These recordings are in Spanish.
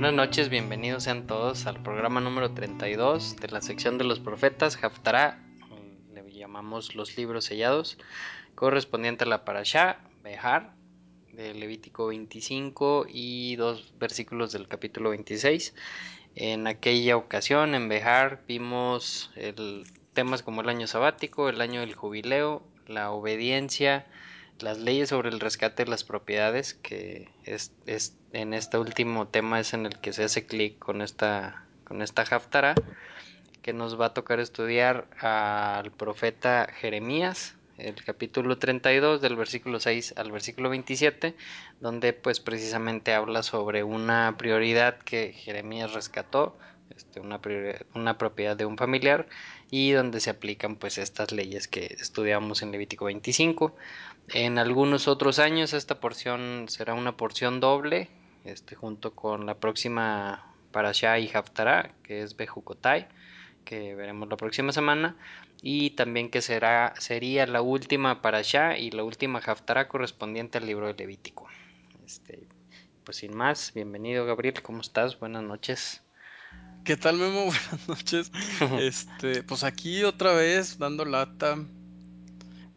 Buenas noches, bienvenidos sean todos al programa número 32 de la sección de los profetas, Haftarah, le llamamos los libros sellados, correspondiente a la Parashá, Behar, de Levítico 25 y dos versículos del capítulo 26. En aquella ocasión, en Behar, vimos temas como el año sabático, el año del jubileo, la obediencia, las leyes sobre el rescate de las propiedades, que es, en este último tema es en el que se hace clic con esta, con esta haftara, que nos va a tocar estudiar al profeta Jeremías, el capítulo 32 del versículo 6 al versículo 27, donde pues precisamente habla sobre una prioridad que Jeremías rescató, este, una, una propiedad de un familiar y donde se aplican pues estas leyes que estudiamos en Levítico 25. En algunos otros años esta porción será una porción doble, este, junto con la próxima Parashá y Haftarah, que es Bejukotai, que veremos la próxima semana, y también que será, sería la última Parashá y la última Haftarah correspondiente al libro de Levítico. Este, pues sin más, bienvenido Gabriel, ¿cómo estás? Buenas noches. ¿Qué tal, Memo? Buenas noches. Este, pues aquí otra vez dando lata.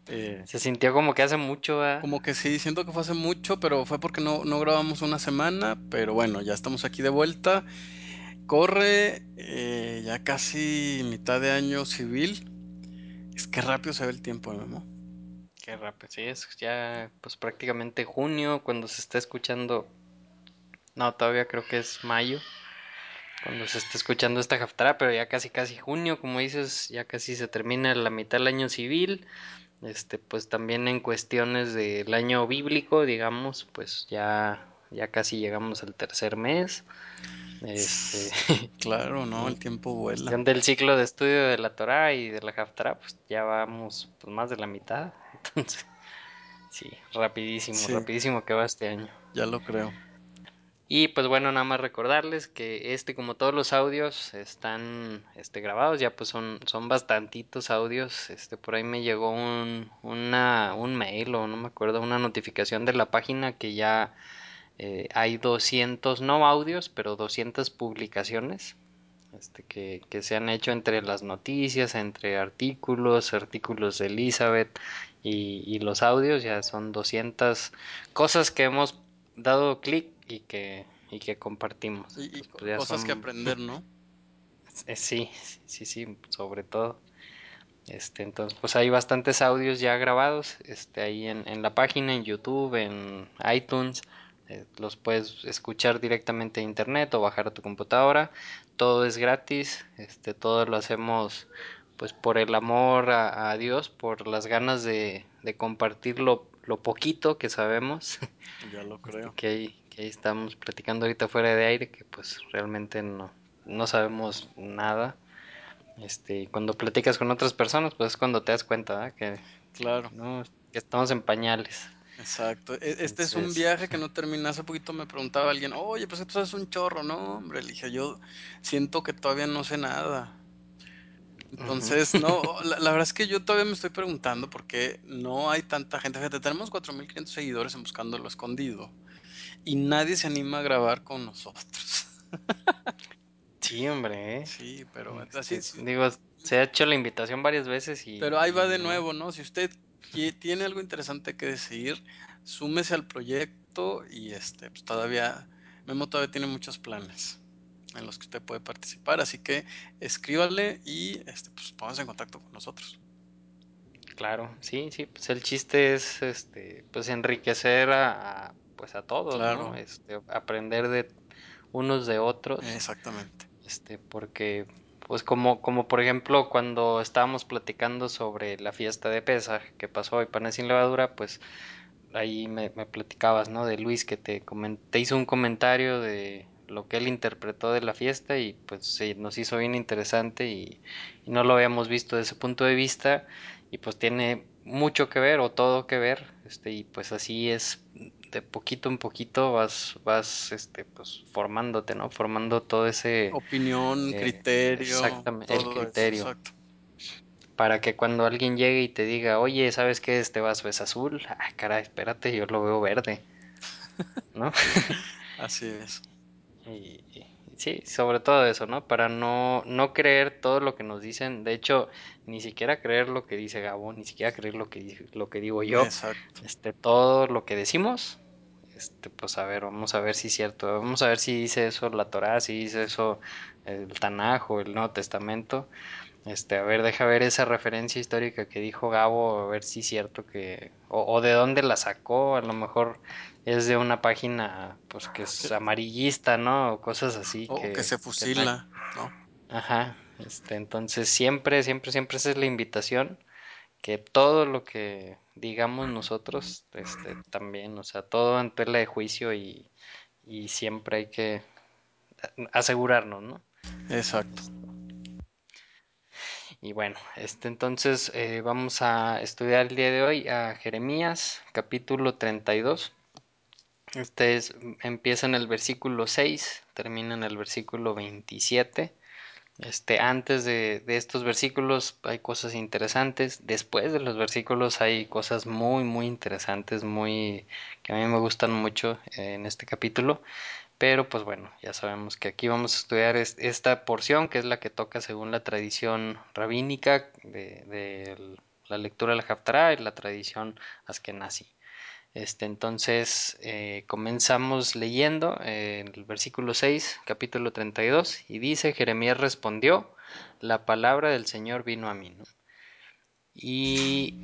Eh, Se sintió como que hace mucho, Como que sí, siento que fue hace mucho, pero fue porque no, no grabamos una semana. Pero bueno, ya estamos aquí de vuelta. Corre eh, ya casi mitad de año civil. Es que rápido se ve el tiempo, Memo. Qué rápido, sí, es ya pues prácticamente junio cuando se está escuchando. No, todavía creo que es mayo cuando se está escuchando esta Haftarah, pero ya casi casi junio, como dices, ya casi se termina la mitad del año civil. Este, pues también en cuestiones del año bíblico, digamos, pues ya ya casi llegamos al tercer mes. Este, claro, no, el tiempo vuela. Del ciclo de estudio de la Torah y de la Haftarah, pues ya vamos pues, más de la mitad. Entonces, sí, rapidísimo, rapidísimo que va este año. Ya lo creo. Y pues bueno, nada más recordarles que este, como todos los audios, están este, grabados, ya pues son, son bastantitos audios. Este, por ahí me llegó un, una, un mail o no me acuerdo, una notificación de la página que ya eh, hay 200, no audios, pero 200 publicaciones. Este, que, que se han hecho entre las noticias, entre artículos, artículos de Elizabeth y, y los audios, ya son 200 cosas que hemos dado clic y que, y que compartimos. Y, pues cosas que aprender, ¿no? Eh, sí, sí, sí, sobre todo. Este, entonces, pues hay bastantes audios ya grabados, este, ahí en, en la página, en YouTube, en iTunes, eh, los puedes escuchar directamente en internet o bajar a tu computadora, todo es gratis, este, todo lo hacemos pues por el amor a, Dios, por las ganas de, de compartir lo, lo, poquito que sabemos. Ya lo creo. que hay, que ahí estamos platicando ahorita fuera de aire, que pues realmente no, no sabemos nada. Este, cuando platicas con otras personas, pues es cuando te das cuenta que, claro. ¿no? que estamos en pañales. Exacto. E, este es un viaje que no termina. Hace poquito me preguntaba alguien, oye, pues tú sabes un chorro, ¿no? Hombre, le dije, yo siento que todavía no sé nada. Entonces, no, la, verdad es que yo todavía me estoy preguntando por qué no hay tanta gente. Fíjate, tenemos 4.500 seguidores en Buscando lo Escondido y nadie se anima a grabar con nosotros. sí, hombre. ¿eh? Sí, pero así, digo, se ha hecho la invitación varias veces y... Pero ahí va de nuevo, ¿no? Si usted tiene algo interesante que decir, súmese al proyecto y este, pues todavía, Memo todavía tiene muchos planes en los que usted puede participar, así que escríbale y este, pues pónganse en contacto con nosotros. Claro, sí, sí, pues el chiste es este, pues enriquecer a pues a todos, ¿no? Este, aprender de unos de otros. Exactamente. Este, porque pues como, como por ejemplo cuando estábamos platicando sobre la fiesta de Pesaj que pasó hoy, Panes sin levadura, pues ahí me, platicabas, ¿no? De Luis que te, te hizo un comentario de lo que él interpretó de la fiesta y pues sí, nos hizo bien interesante y, y, no lo habíamos visto desde ese punto de vista y pues tiene mucho que ver o todo que ver este y pues así es de poquito en poquito vas, vas, este, pues formándote, ¿no? Formando todo ese... Opinión, eh, criterio. Exactamente, el criterio. Para que cuando alguien llegue y te diga, oye, ¿sabes qué? Este vaso es azul. Ah, caray, espérate, yo lo veo verde. ¿No? Así es. Y, sí, sobre todo eso, ¿no? Para no, no creer todo lo que nos dicen. De hecho, ni siquiera creer lo que dice Gabo, ni siquiera creer lo que, lo que digo yo. Exacto. Este, todo lo que decimos, este, pues a ver, vamos a ver si es cierto. Vamos a ver si dice eso la Torah, si dice eso el Tanaj o el Nuevo Testamento. Este, a ver, deja ver esa referencia histórica que dijo Gabo, a ver si es cierto que, o, de dónde la sacó, a lo mejor es de una página, pues que es amarillista, ¿no? O cosas así. O que, se fusila, ¿no? Ajá, este, entonces siempre, siempre, siempre esa es la invitación, que todo lo que digamos nosotros, este, también, o sea, todo en tela de juicio y, y siempre hay que asegurarnos, ¿no? Exacto. Y bueno, este entonces eh, vamos a estudiar el día de hoy a Jeremías capítulo 32. Este es, empieza en el versículo 6, termina en el versículo 27. Este, antes de, de, estos versículos hay cosas interesantes, después de los versículos hay cosas muy muy interesantes, muy que a mí me gustan mucho en este capítulo. Pero pues bueno, ya sabemos que aquí vamos a estudiar esta porción que es la que toca según la tradición rabínica de, la lectura de la Haftarah y la tradición askenazi. Este, entonces eh, comenzamos leyendo en el versículo 6, capítulo 32, y dice, Jeremías respondió, la palabra del Señor vino a mí. Y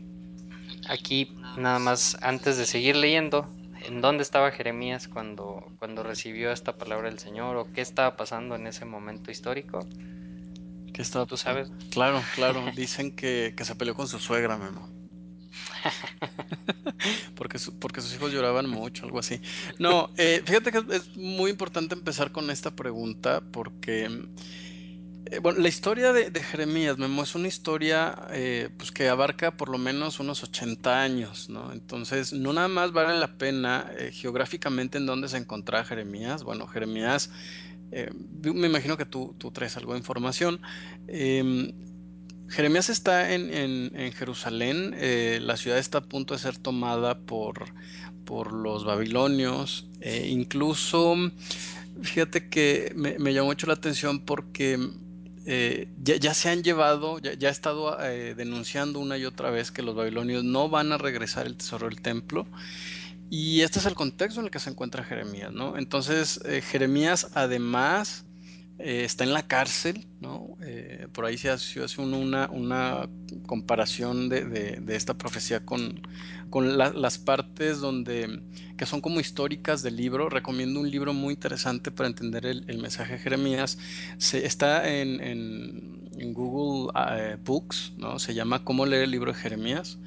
aquí nada más antes de seguir leyendo, en dónde estaba Jeremías cuando, cuando recibió esta palabra del Señor o qué estaba pasando en ese momento histórico. ¿Qué estaba ¿Tú sabes? Claro, claro. Dicen que, se peleó con su suegra, Memo. porque, sus hijos lloraban mucho, algo así. No, eh, fíjate que es muy importante empezar con esta pregunta porque eh, bueno, la historia de, Jeremías, Memo, es una historia eh, pues que abarca por lo menos unos 80 años, ¿no? Entonces, no nada más vale la pena geográficamente en dónde se encontraba Jeremías. Bueno, Jeremías, me imagino que tú, tú, traes algo de información. Em, Jeremías está en, Jerusalén, la ciudad está a punto de ser tomada por, por los babilonios, incluso... Fíjate que me, llamó mucho la atención porque eh, ya, se han llevado, ya, ya ha estado eh, denunciando una y otra vez que los babilonios no van a regresar el tesoro del templo. Y este es el contexto en el que se encuentra Jeremías, ¿no? Entonces, eh, Jeremías además está en la cárcel, ¿no? por ahí se hace, una, comparación de, esta profecía con, las partes donde, que son como históricas del libro. Recomiendo un libro muy interesante para entender el, mensaje de Jeremías. Está en, Google eh, Books, ¿no? Se llama Cómo leer el libro de Jeremías.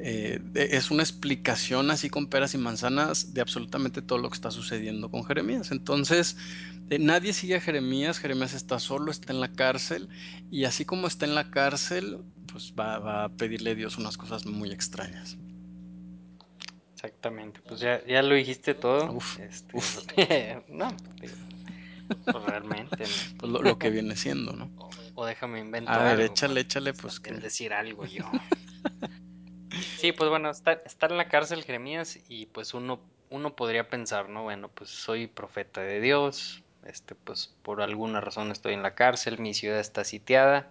Eh, es una explicación así con peras y manzanas de absolutamente todo lo que está sucediendo con Jeremías. Entonces, eh, nadie sigue a Jeremías, Jeremías está solo, está en la cárcel, y así como está en la cárcel, pues va, va a pedirle a Dios unas cosas muy extrañas. Exactamente, pues ya, ya lo dijiste todo. Uf, este, no, pues realmente. Pues lo, que viene siendo, ¿no? O, déjame inventar. A ver, échale, échale, pues que. decir algo yo. sí, pues bueno, estar, estar en la cárcel Jeremías y pues uno, uno podría pensar, ¿no? Bueno, pues soy profeta de Dios, este, pues por alguna razón estoy en la cárcel, mi ciudad está sitiada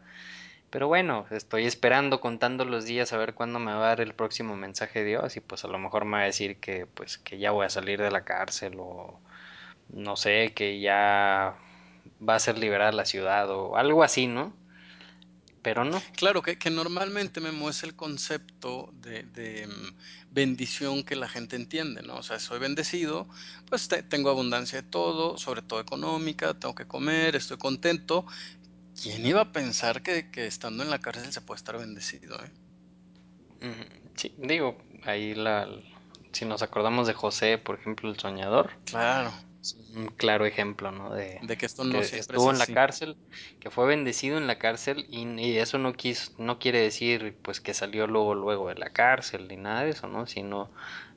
pero bueno, estoy esperando, contando los días a ver cuándo me va a dar el próximo mensaje de Dios y pues a lo mejor me va a decir que pues que ya voy a salir de la cárcel o no sé, que ya va a ser liberada la ciudad o algo así, ¿no? Pero no. Claro, que, que normalmente me muestra el concepto de, de, mm, bendición que la gente entiende, ¿no? O sea, soy bendecido, pues tengo abundancia de todo, sobre todo económica, tengo que comer, estoy contento, ¿Quién iba a pensar que, estando en la cárcel se puede estar bendecido? Eh? Sí, digo, ahí la, si nos acordamos de José, por ejemplo, el soñador. Claro. Un claro ejemplo, ¿no? De, que esto no estuvo en la cárcel, que fue bendecido en la cárcel y, eso no quiso, no quiere decir pues que salió luego luego de la cárcel ni nada de eso, ¿no? Sino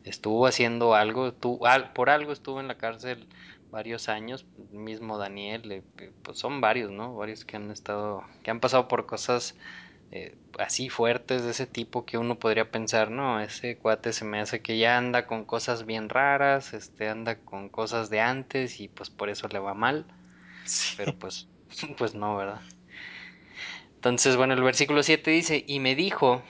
estuvo haciendo algo, tú, por algo estuvo en la cárcel varios años, mismo Daniel, eh, pues son varios, ¿no? Varios que han estado, que han pasado por cosas eh, así fuertes de ese tipo que uno podría pensar, no, ese cuate se me hace que ya anda con cosas bien raras, este anda con cosas de antes y pues por eso le va mal. Pero pues, pues no, ¿verdad? Entonces, bueno, el versículo 7 dice, y me dijo,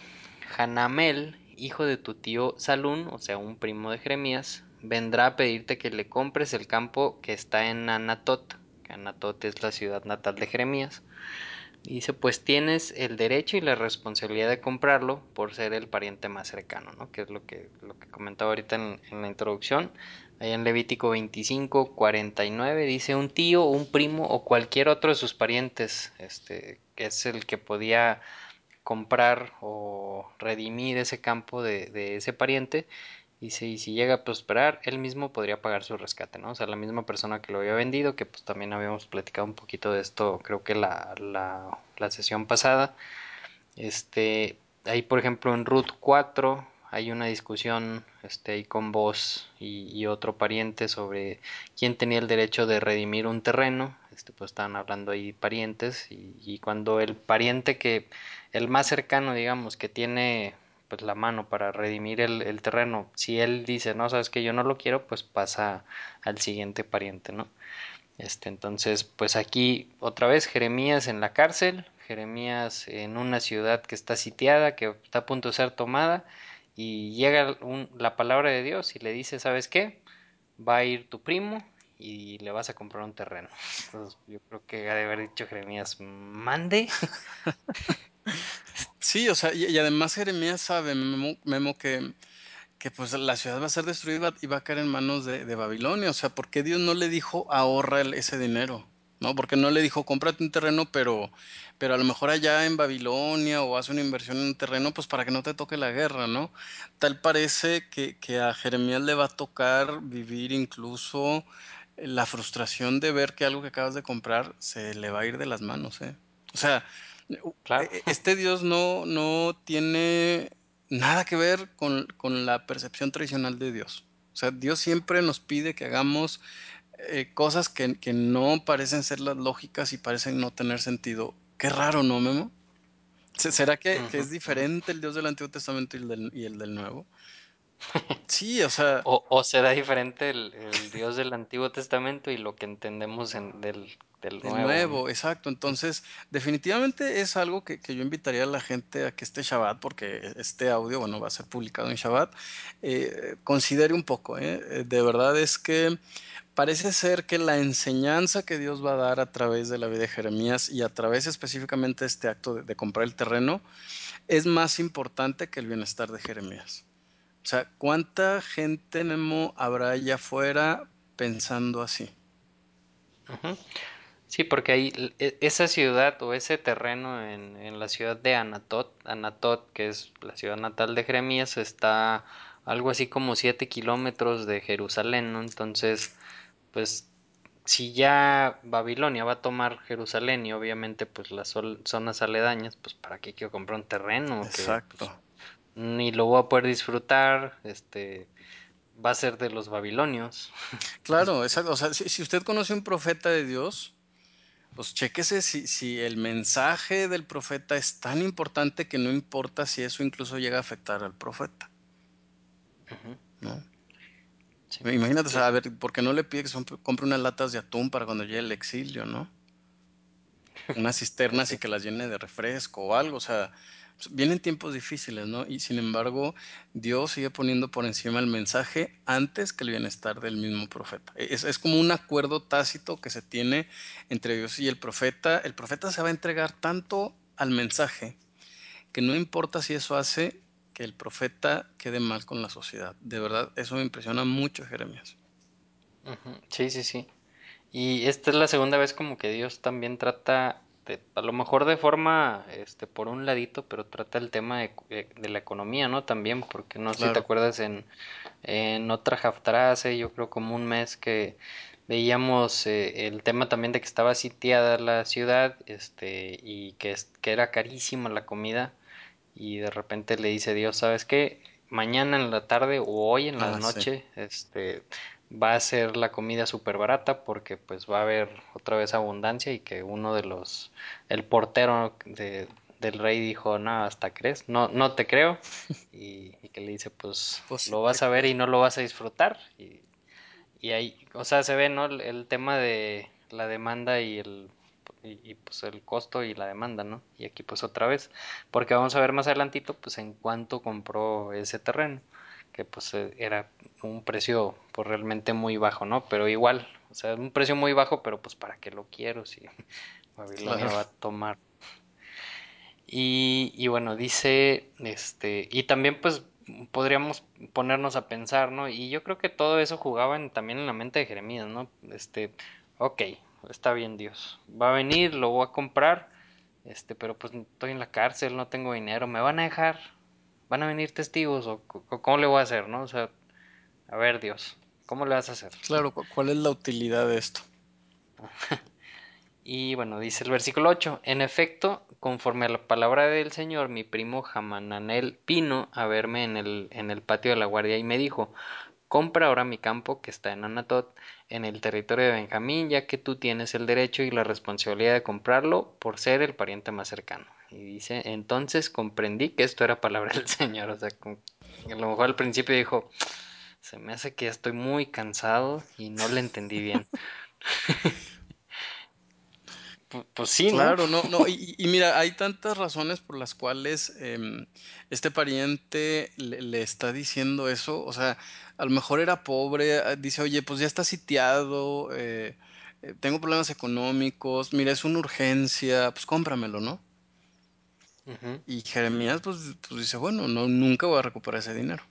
Hanamel, hijo de tu tío Salún, o sea, un primo de Jeremías, vendrá a pedirte que le compres el campo que está en Anatot, que Anatot es la ciudad natal de Jeremías. Dice, pues tienes el derecho y la responsabilidad de comprarlo por ser el pariente más cercano, ¿no? Que es lo que, lo que comentaba ahorita en, en la introducción. Ahí en Levítico 25, 49 dice un tío, un primo o cualquier otro de sus parientes, este, que es el que podía comprar o redimir ese campo de, de ese pariente. Y si llega a prosperar, él mismo podría pagar su rescate, ¿no? O sea, la misma persona que lo había vendido, que pues también habíamos platicado un poquito de esto, creo que la, la, la sesión pasada. Este, ahí por ejemplo en Ruth 4 hay una discusión este, ahí con vos y, y, otro pariente sobre quién tenía el derecho de redimir un terreno. Este, pues estaban hablando ahí parientes y, y cuando el pariente que, el más cercano, digamos, que tiene pues la mano para redimir el, el, terreno. Si él dice, no, sabes que yo no lo quiero, pues pasa al siguiente pariente, ¿no? Este, entonces, pues aquí otra vez Jeremías en la cárcel, Jeremías en una ciudad que está sitiada, que está a punto de ser tomada, y llega la palabra de Dios y le dice, ¿sabes qué? Va a ir tu primo y le vas a comprar un terreno. Entonces, yo creo que ha de haber dicho Jeremías, mande. Sí, o sea, y, además Jeremías sabe, Memo, que, que pues la ciudad va a ser destruida y va a caer en manos de, de Babilonia. O sea, ¿por qué Dios no le dijo ahorra el, ese dinero? ¿No? Porque no le dijo cómprate un terreno, pero, pero a lo mejor allá en Babilonia o haz una inversión en un terreno, pues para que no te toque la guerra, ¿no? Tal parece que, que a Jeremías le va a tocar vivir incluso la frustración de ver que algo que acabas de comprar se le va a ir de las manos, ¿eh? O sea, Claro. este Dios no, no tiene nada que ver con, con, la percepción tradicional de Dios. O sea, Dios siempre nos pide que hagamos eh, cosas que, que, no parecen ser las lógicas y parecen no tener sentido. Qué raro, ¿no, Memo? ¿Será que, uh -huh, que es diferente el Dios del Antiguo Testamento y el del, y el del Nuevo? Sí, o sea. O, o será diferente el, el, Dios del Antiguo Testamento y lo que entendemos en, del, del del Nuevo. nuevo exacto. Entonces, definitivamente es algo que, que, yo invitaría a la gente a que este Shabbat, porque este audio, bueno, va a ser publicado en Shabbat, eh, considere un poco. ¿eh? De verdad es que parece ser que la enseñanza que Dios va a dar a través de la vida de Jeremías y a través específicamente de este acto de, de comprar el terreno es más importante que el bienestar de Jeremías. O sea, ¿cuánta gente, Nemo, habrá allá afuera pensando así? Sí, porque ahí e, esa ciudad o ese terreno en, en, la ciudad de Anatot, Anatot, que es la ciudad natal de Jeremías, está algo así como 7 kilómetros de Jerusalén, ¿no? Entonces, pues si ya Babilonia va a tomar Jerusalén y obviamente pues las zonas aledañas, pues para qué quiero comprar un terreno Exacto. que pues, ni lo voy a poder disfrutar, este va a ser de los babilonios. Claro, exacto. O sea, si, si usted conoce un profeta de Dios, pues chéquese si, si, el mensaje del profeta es tan importante que no importa si eso incluso llega a afectar al profeta. Uh -huh. ¿no? Sí. Imagínate, sí. o sea, a ver, ¿por qué no le pide que compre unas latas de atún para cuando llegue el exilio, no? Unas cisternas y que las llene de refresco o algo, o sea, pues, vienen tiempos difíciles, ¿no? Y sin embargo, Dios sigue poniendo por encima el mensaje antes que el bienestar del mismo profeta. Es, es, como un acuerdo tácito que se tiene entre Dios y el profeta. El profeta se va a entregar tanto al mensaje que no importa si eso hace que el profeta quede mal con la sociedad. De verdad, eso me impresiona mucho, Jeremías. Sí, sí, sí. Y esta es la segunda vez como que Dios también trata, a lo mejor de forma, este, por un ladito, pero trata el tema de, de la economía, ¿no? También, porque no sé claro. si te acuerdas en, en otra Haftarah hace yo creo como un mes que veíamos eh, el tema también de que estaba sitiada la ciudad, este, y que, que era carísima la comida, y de repente le dice Dios, ¿sabes qué? Mañana en la tarde o hoy en la ah, noche, sí. este va a ser la comida súper barata porque pues va a haber otra vez abundancia y que uno de los, el portero de, el rey dijo, no, hasta crees, no, no te creo. Y, que le dice, pues, pues lo vas a ver y no lo vas a disfrutar. Y, y ahí, o sea, se ve, ¿no? El, tema de la demanda y el, y, pues el costo y la demanda, ¿no? Y aquí pues otra vez, porque vamos a ver más adelantito, pues en cuánto compró ese terreno, que pues eh, era un precio pues realmente muy bajo, ¿no? Pero igual, o sea, un precio muy bajo, pero pues para qué lo quiero si Babilonia va a tomar y, y bueno, dice, este, y también pues podríamos ponernos a pensar, ¿no? Y yo creo que todo eso jugaba también en la mente de Jeremías, ¿no? Este, ok, está bien Dios, va a venir, lo voy a comprar, este, pero pues estoy en la cárcel, no tengo dinero, ¿me van a dejar? ¿Van a venir testigos? ¿O, cómo le voy a hacer, no? O sea, a ver Dios, ¿cómo le vas a hacer? Claro, ¿cuál es la utilidad de esto? Y bueno, dice el versículo 8, en efecto, conforme a la palabra del Señor, mi primo Jamananel vino a verme en el, en el patio de la guardia y me dijo, compra ahora mi campo que está en Anatot, en el territorio de Benjamín, ya que tú tienes el derecho y la responsabilidad de comprarlo por ser el pariente más cercano. Y dice, entonces comprendí que esto era palabra del Señor, o sea, a lo mejor al principio dijo, se me hace que estoy muy cansado y no le entendí bien. Pues sí, Claro, no, no, y, mira, hay tantas razones por las cuales em, este pariente le, está diciendo eso. O sea, a lo mejor era pobre, ah, dice, oye, pues ya está sitiado, eh, eh, tengo problemas económicos, mira, es una urgencia, pues cómpramelo, ¿no? Y Jeremías, pues, pues, dice, bueno, no, nunca voy a recuperar ese dinero.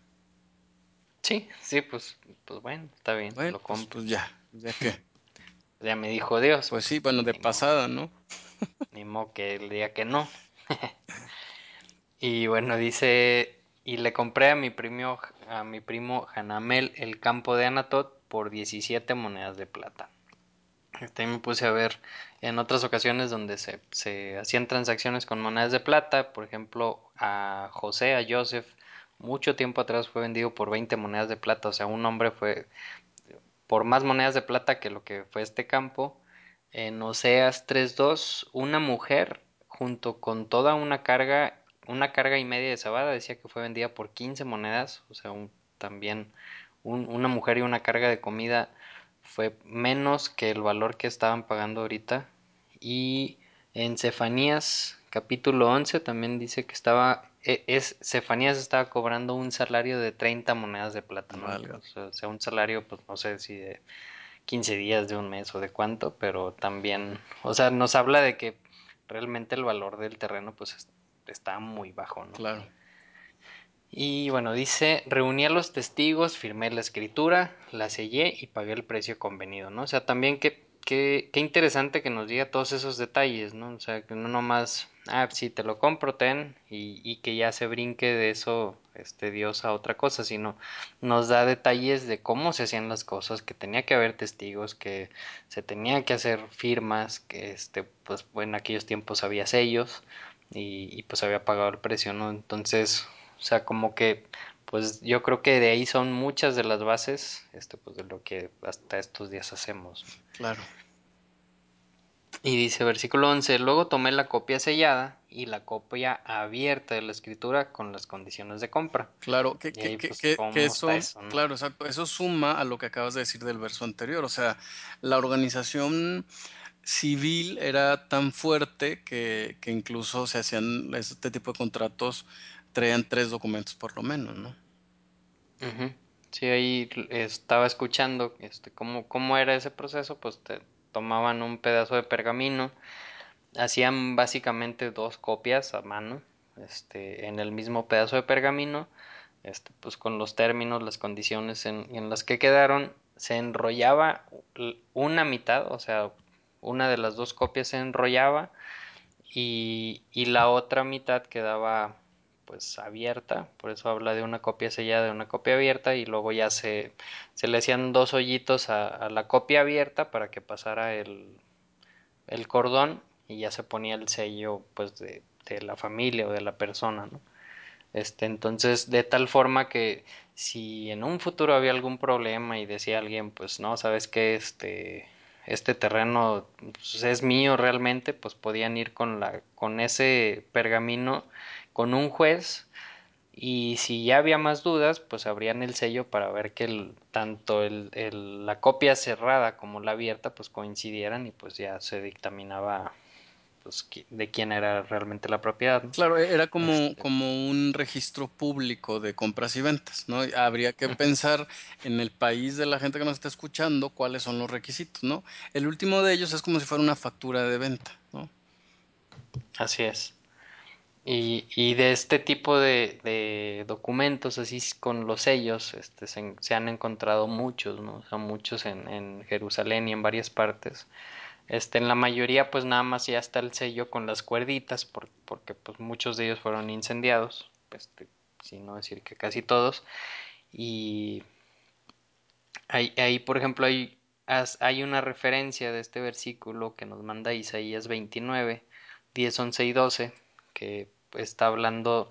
Sí, sí, pues, pues bueno, está bien, lo pues, compro. Pues, ya, ya que. Ya me dijo Dios. Pues sí, bueno, de pasada, ¿no? Ni modo que el día que no. y bueno, dice, y le compré a mi primo, a mi primo Hanamel el campo de Anatot por 17 monedas de plata. También me puse a ver en otras ocasiones donde se, se hacían transacciones con monedas de plata, por ejemplo, a José, a Joseph, mucho tiempo atrás fue vendido por 20 monedas de plata, o sea, un hombre fue por más monedas de plata que lo que fue este campo. En Oseas 3.2, una mujer junto con toda una carga, una carga y media de cebada, decía que fue vendida por 15 monedas, o sea, también una mujer y una carga de comida fue menos que el valor que estaban pagando ahorita. Y en Cefanías capítulo 11 también dice que estaba e, es Cefanías estaba cobrando un salario de 30 monedas de plata, ¿no? O, sea, un salario, pues no sé si de 15 días, de un mes o de cuánto, pero también, o sea, nos habla de que realmente el valor del terreno, pues está muy bajo, ¿no? Claro. Y bueno, dice, reuní a los testigos, firmé la escritura, la sellé y pagué el precio convenido, ¿no? O sea, también que qué, qué interesante que nos diga todos esos detalles, ¿no? O sea, que no nomás, ah, sí, te lo compro, ten, y, y que ya se brinque de eso este Dios a otra cosa, sino nos da detalles de cómo se hacían las cosas, que tenía que haber testigos, que se tenía que hacer firmas, que este, pues en aquellos tiempos había sellos y, y pues había pagado el precio, ¿no? Entonces, o sea, como que pues yo creo que de ahí son muchas de las bases este, pues de lo que hasta estos días hacemos. Claro. Y dice versículo 11, luego tomé la copia sellada y la copia abierta de la escritura con las condiciones de compra. Claro, que, que, pues, eso, claro, exacto, eso suma a lo que acabas de decir del verso anterior, o sea, la organización civil era tan fuerte que, que incluso se hacían este tipo de contratos traían tres documentos por lo menos, ¿no? Sí, ahí estaba escuchando este, cómo, cómo era ese proceso, pues te tomaban un pedazo de pergamino, hacían básicamente dos copias a mano, este, en el mismo pedazo de pergamino, este, pues con los términos, las condiciones en, en las que quedaron, se enrollaba una mitad, o sea, una de las dos copias se enrollaba y, y la otra mitad quedaba pues abierta, por eso habla de una copia sellada, de una copia abierta y luego ya se, se le hacían dos hoyitos a, la copia abierta para que pasara el, el cordón y ya se ponía el sello pues de, de la familia o de la persona. Este, entonces, de tal forma que si en un futuro había algún problema y decía alguien, pues no, sabes que este, este terreno pues, es mío realmente, pues podían ir con la con ese pergamino con un juez y si ya había más dudas, pues abrían el sello para ver que el, tanto el, el, la copia cerrada como la abierta pues coincidieran y pues ya se dictaminaba pues, de quién era realmente la propiedad. Claro, e-, era como, este como un registro público de compras y ventas, ¿no? Habría que pensar en el país de la gente que nos está escuchando cuáles son los requisitos, ¿no? El último de ellos es como si fuera una factura de venta, ¿no? Así es. Y, de este tipo de, documentos, así con los sellos, este, se, han encontrado muchos, ¿no? O sea, muchos en, Jerusalén y en varias partes. Este, en la mayoría pues nada más ya está el sello con las cuerditas por, porque pues muchos de ellos fueron incendiados, este, si no decir que casi todos. Y ahí, ahí por ejemplo hay, hay una referencia de este versículo que nos manda Isaías 29, 10, 11 y 12, que está hablando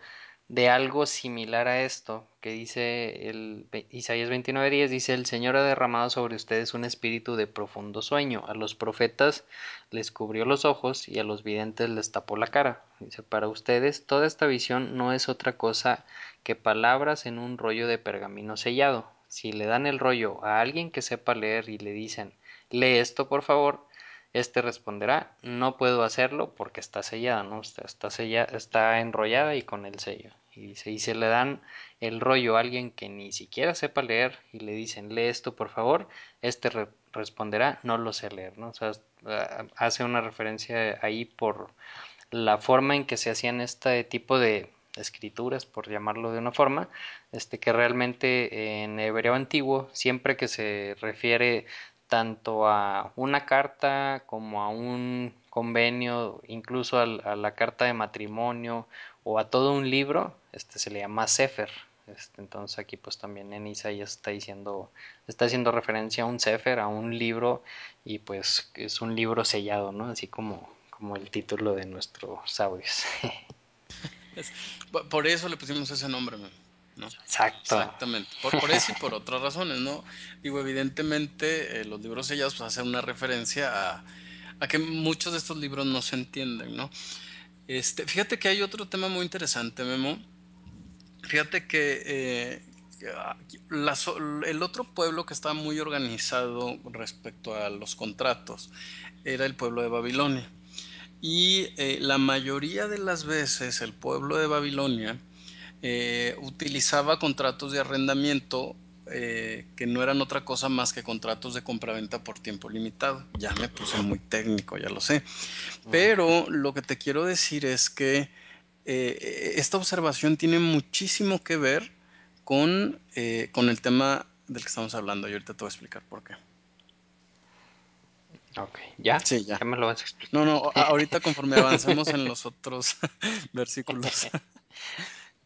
de algo similar a esto que dice el Isaías 29:10 dice el Señor ha derramado sobre ustedes un espíritu de profundo sueño. A los profetas les cubrió los ojos y a los videntes les tapó la cara dice para ustedes toda esta visión no es otra cosa que palabras en un rollo de pergamino sellado. Si le dan el rollo a alguien que sepa leer y le dicen lee esto por favor este responderá no puedo hacerlo porque está sellada no está, está está enrollada y con el sello. Y dice y se le dan el rollo a alguien que ni siquiera sepa leer y le dicen lee esto por favor este re responderá no lo sé leer no hace una referencia ahí por la forma en que se hacían este tipo de escrituras por llamarlo de una forma este que realmente en hebreo antiguo siempre que se refiere tanto a una carta como a un convenio, incluso a, la carta de matrimonio o a todo un libro, este se le llama Sefer. Este, entonces aquí pues también en Isaías está diciendo, está haciendo referencia a un Sefer, a un libro y pues es un libro sellado, ¿no? Así como, como el título de nuestros audios. por eso le pusimos ese nombre, man. ¿No? Exacto. Exactamente. Por, por, eso y por otras razones, ¿no? Digo, evidentemente eh, los libros sellados pues, hacen una referencia a, a, que muchos de estos libros no se entienden, ¿no? Este, fíjate que hay otro tema muy interesante, Memo. Fíjate que eh, la, el otro pueblo que estaba muy organizado respecto a los contratos era el pueblo de Babilonia. Y eh, la mayoría de las veces el pueblo de Babilonia eh, utilizaba contratos de arrendamiento eh, que no eran otra cosa más que contratos de compraventa por tiempo limitado. Ya me puse muy técnico, ya lo sé. Pero lo que te quiero decir es que eh, esta observación tiene muchísimo que ver con, eh, con el tema del que estamos hablando y ahorita te voy a explicar por qué. Ok, ¿ya? Sí, ya. ¿Ya me lo vas a explicar? No, no, ahorita conforme avancemos en los otros versículos.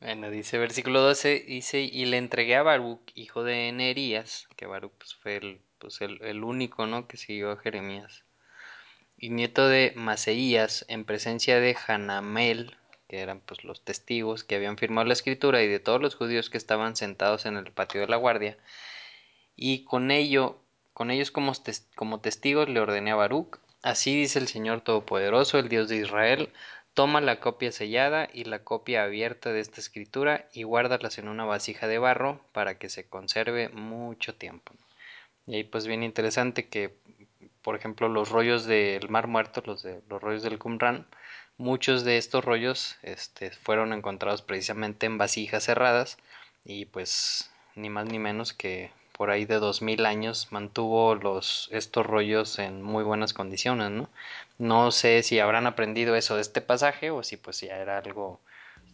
Bueno, dice versículo 12, dice, y le entregué a Baruch, hijo de Nerías, que Baruch pues, fue el, pues, el, el, único, ¿no?, que siguió a Jeremías, y nieto de Maseías, en presencia de Hanamel, que eran pues los testigos que habían firmado la escritura, y de todos los judíos que estaban sentados en el patio de la guardia, y con ello, con ellos como, como testigos le ordené a Baruch, así dice el Señor Todopoderoso, el Dios de Israel, Toma la copia sellada y la copia abierta de esta escritura y guárdalas en una vasija de barro para que se conserve mucho tiempo. Y ahí pues bien interesante que, por ejemplo, los rollos del Mar Muerto, los, de, los rollos del Qumran, muchos de estos rollos este, fueron encontrados precisamente en vasijas cerradas y pues ni más ni menos que por ahí de dos mil años mantuvo los estos rollos en muy buenas condiciones, ¿no? No sé si habrán aprendido eso de este pasaje o si pues ya era algo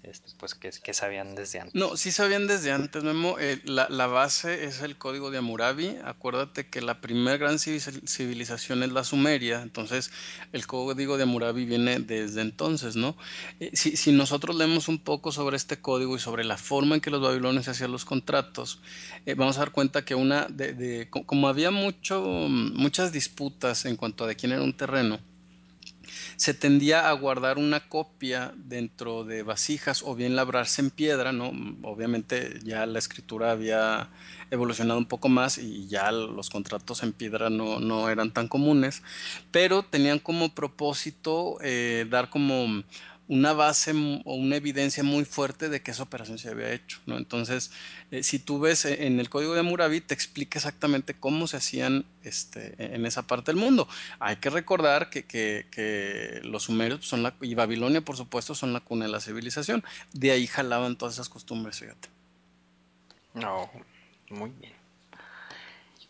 este, pues que, sabían desde antes. No, sí sabían desde antes, Memo. Eh, la, base es el código de Hammurabi. Acuérdate que la primera gran civilización es la Sumeria, entonces el código de Hammurabi viene desde entonces, ¿no? Eh, si, nosotros leemos un poco sobre este código y sobre la forma en que los babilonios hacían los contratos, eh, vamos a dar cuenta que una de, de como había mucho, muchas disputas en cuanto a de quién era un terreno, se tendía a guardar una copia dentro de vasijas o bien labrarse en piedra, ¿no? Obviamente ya la escritura había evolucionado un poco más y ya los contratos en piedra no, no eran tan comunes, pero tenían como propósito eh, dar como una base o una evidencia muy fuerte de que esa operación se había hecho. ¿no? Entonces, eh, si tú ves eh, en el código de Hammurabi, te explica exactamente cómo se hacían este, en esa parte del mundo. Hay que recordar que, que, los sumerios son la, y Babilonia, por supuesto, son la cuna de la civilización. De ahí jalaban todas esas costumbres, fíjate. No, muy bien.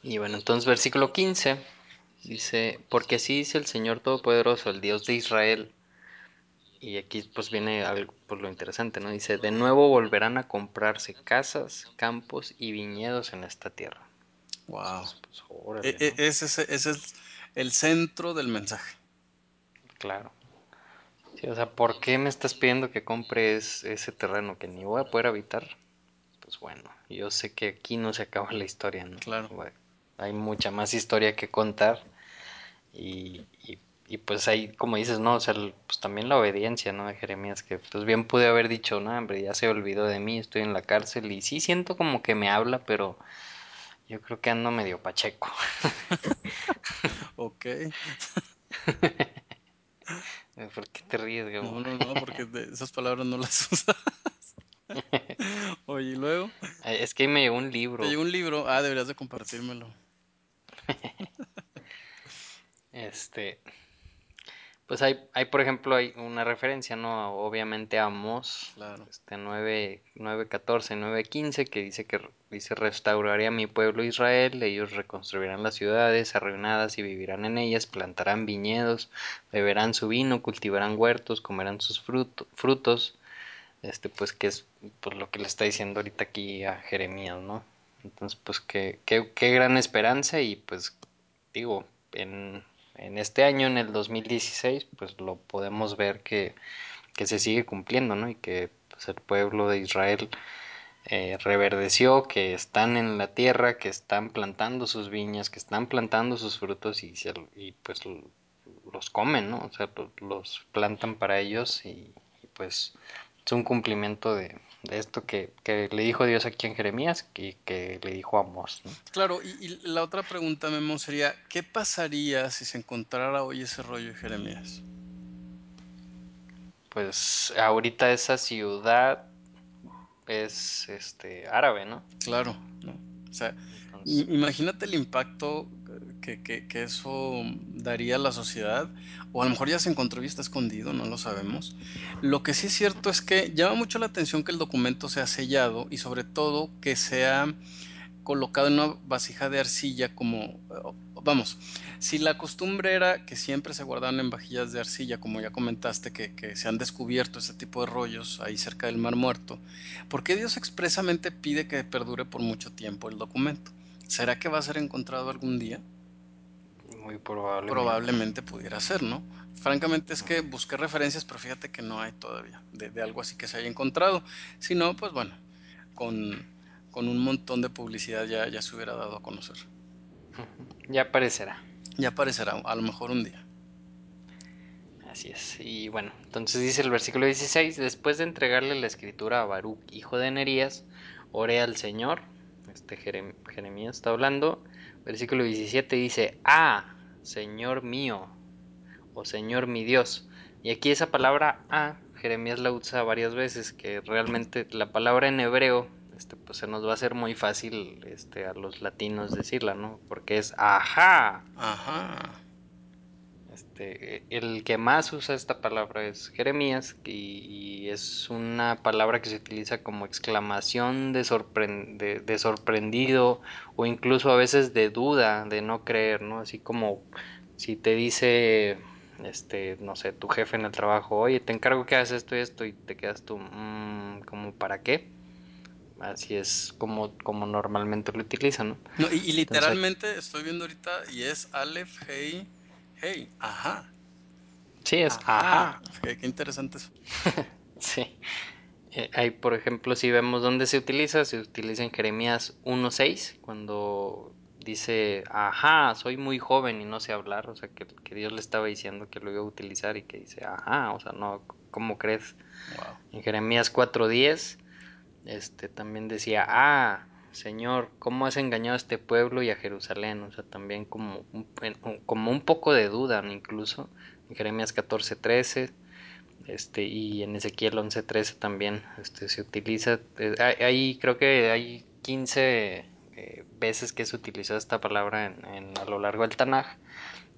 Y bueno, entonces versículo 15 dice, porque así dice el Señor Todopoderoso, el Dios de Israel. Y aquí pues viene algo por lo interesante, ¿no? Dice, de nuevo volverán a comprarse casas, campos y viñedos en esta tierra. Wow. Pues, e, e, ese, es el centro del mensaje. Claro. Sí, o sea, ¿por qué me estás pidiendo que compres ese terreno que ni voy a poder habitar? Pues bueno, yo sé que aquí no se acaba la historia, ¿no? Claro. hay mucha más historia que contar y, y, pues ahí, como dices, ¿no? O sea, pues también la obediencia, ¿no? De Jeremías, que pues bien pude haber dicho, no, hombre, ya se olvidó de mí, estoy en la cárcel y sí siento como que me habla, pero yo creo que ando medio pacheco. ok. ¿Por qué te ríes, No, no, no, porque esas palabras no las usas. Oye, ¿y luego? Es que me llegó un libro. Te llegó un libro. Ah, deberías de compartírmelo. este. Pues hay, hay, por ejemplo, hay una referencia, ¿no? Obviamente a Amos, claro. este 9, 9, 14, 9, 15, que dice que dice restauraré a mi pueblo Israel, ellos reconstruirán las ciudades arruinadas y vivirán en ellas, plantarán viñedos, beberán su vino, cultivarán huertos, comerán sus frutos, este pues que es pues, lo que le está diciendo ahorita aquí a Jeremías, ¿no? Entonces, pues qué, qué, qué gran esperanza y pues digo, en en este año, en el 2016, pues lo podemos ver que, se sigue cumpliendo, ¿no? Y que pues, el pueblo de Israel eh, reverdeció, que están en la tierra, que están plantando sus viñas, que están plantando sus frutos y, y pues los comen, ¿no? O sea, los plantan para ellos y pues es un cumplimiento de, de esto que, le dijo Dios aquí en Jeremías y que le dijo a Amós. Claro, y, la otra pregunta, Memo, sería, ¿qué pasaría si se encontrara hoy ese rollo de Jeremías? Pues ahorita esa ciudad es este árabe, ¿no? Claro, ¿no? O sea, imagínate el impacto que, eso daría a la sociedad, o a lo mejor ya se encontró y está escondido, no lo sabemos. Lo que sí es cierto es que llama mucho la atención que el documento sea sellado y sobre todo que sea colocado en una vasija de arcilla como, vamos, si la costumbre era que siempre se guardaban en vajillas de arcilla, como ya comentaste, que, que, se han descubierto ese tipo de rollos ahí cerca del Mar Muerto, ¿por qué Dios expresamente pide que perdure por mucho tiempo el documento? ¿Será que va a ser encontrado algún día? Muy probablemente. Probablemente pudiera ser, ¿no? Francamente es que busqué referencias, pero fíjate que no hay todavía de, algo así que se haya encontrado. Si no, pues bueno, con, un montón de publicidad ya, ya se hubiera dado a conocer. Ya aparecerá. Ya aparecerá, a lo mejor un día. Así es. Y bueno, entonces dice el versículo 16, después de entregarle la escritura a Baruch, hijo de Nerías, oré al Señor, este Jeremías está hablando, versículo 17 dice, ah, Señor mío, o Señor mi Dios. Y aquí esa palabra a, Jeremías la usa varias veces, que realmente la palabra en hebreo, este, pues se nos va a hacer muy fácil este, a los latinos decirla, ¿no? Porque es ajá. Ajá. Este, el que más usa esta palabra es Jeremías y, es una palabra que se utiliza como exclamación de, de, sorprendido o incluso a veces de duda, de no creer, ¿no? Así como si te dice, este, no sé, tu jefe en el trabajo, oye, te encargo que hagas esto y esto y te quedas tú, mmm, ¿como para qué? Así es como, como normalmente lo utilizan, ¿no? no y, literalmente estoy viendo ahorita y es Aleph, Hey hey, ajá. Sí, es ajá. Qué, interesante eso. sí. Eh, hay, por ejemplo, si vemos dónde se utiliza, se utiliza en Jeremías 1.6, cuando dice, ajá, soy muy joven y no sé hablar, o sea, que, Dios le estaba diciendo que lo iba a utilizar y que dice, ajá, o sea, no, ¿cómo crees? En Jeremías 4.10, este, también decía, ah, Señor, ¿cómo has engañado a este pueblo y a Jerusalén? O sea, también como, como un poco de duda, incluso, en Jeremías 14.13, este, y en Ezequiel 11.13 también este, se utiliza, eh, ahí creo que hay 15 eh, veces que se utiliza esta palabra en, a lo largo del Tanaj,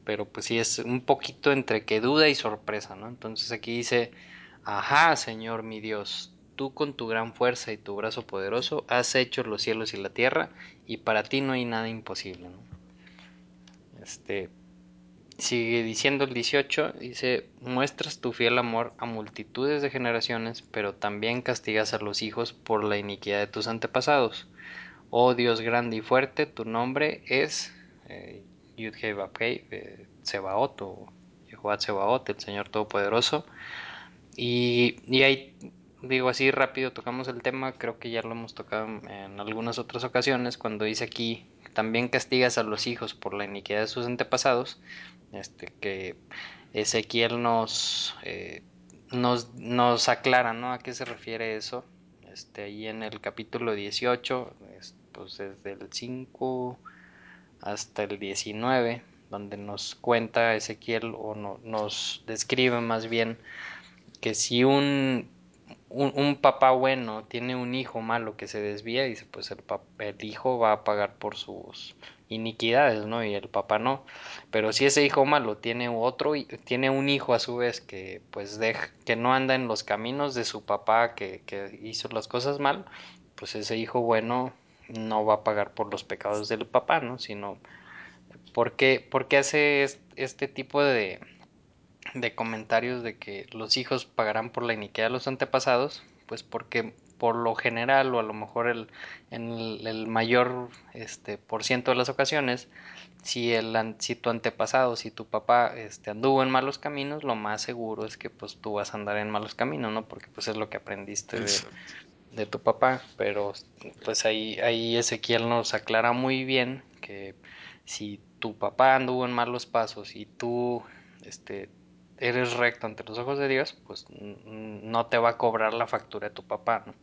pero pues sí es un poquito entre que duda y sorpresa, ¿no? Entonces aquí dice, ajá, Señor mi Dios, tú con tu gran fuerza y tu brazo poderoso has hecho los cielos y la tierra, y para ti no hay nada imposible. Este, sigue diciendo el 18, dice, muestras tu fiel amor a multitudes de generaciones, pero también castigas a los hijos por la iniquidad de tus antepasados. Oh Dios grande y fuerte, tu nombre es eh, eh Sebaot o Jehová Sebaot, el Señor Todopoderoso. Y, y ahí, digo así rápido, tocamos el tema, creo que ya lo hemos tocado en algunas otras ocasiones, cuando dice aquí, también castigas a los hijos por la iniquidad de sus antepasados, este, que Ezequiel nos, eh, nos, nos aclara, ¿no? ¿A qué se refiere eso? Este, ahí en el capítulo 18, pues desde el 5 hasta el 19, donde nos cuenta Ezequiel o no, nos describe más bien que si un, un, papá bueno tiene un hijo malo que se desvía, dice pues el, el hijo va a pagar por sus iniquidades, ¿no? Y el papá no. Pero si ese hijo malo tiene otro, tiene un hijo a su vez que pues deja, que no anda en los caminos de su papá que, que hizo las cosas mal, pues ese hijo bueno no va a pagar por los pecados del papá, ¿no? Sino ¿por qué, hace este tipo de, de comentarios de que los hijos pagarán por la iniquidad de los antepasados? Pues porque por lo general o a lo mejor el, en el, mayor este, por ciento de las ocasiones, si, el, si tu antepasado, si tu papá este, anduvo en malos caminos, lo más seguro es que pues tú vas a andar en malos caminos, ¿no? Porque pues es lo que aprendiste de, de, tu papá, pero pues ahí, ahí Ezequiel nos aclara muy bien que si tu papá anduvo en malos pasos y tú este, eres recto ante los ojos de Dios, pues no te va a cobrar la factura de tu papá, ¿no?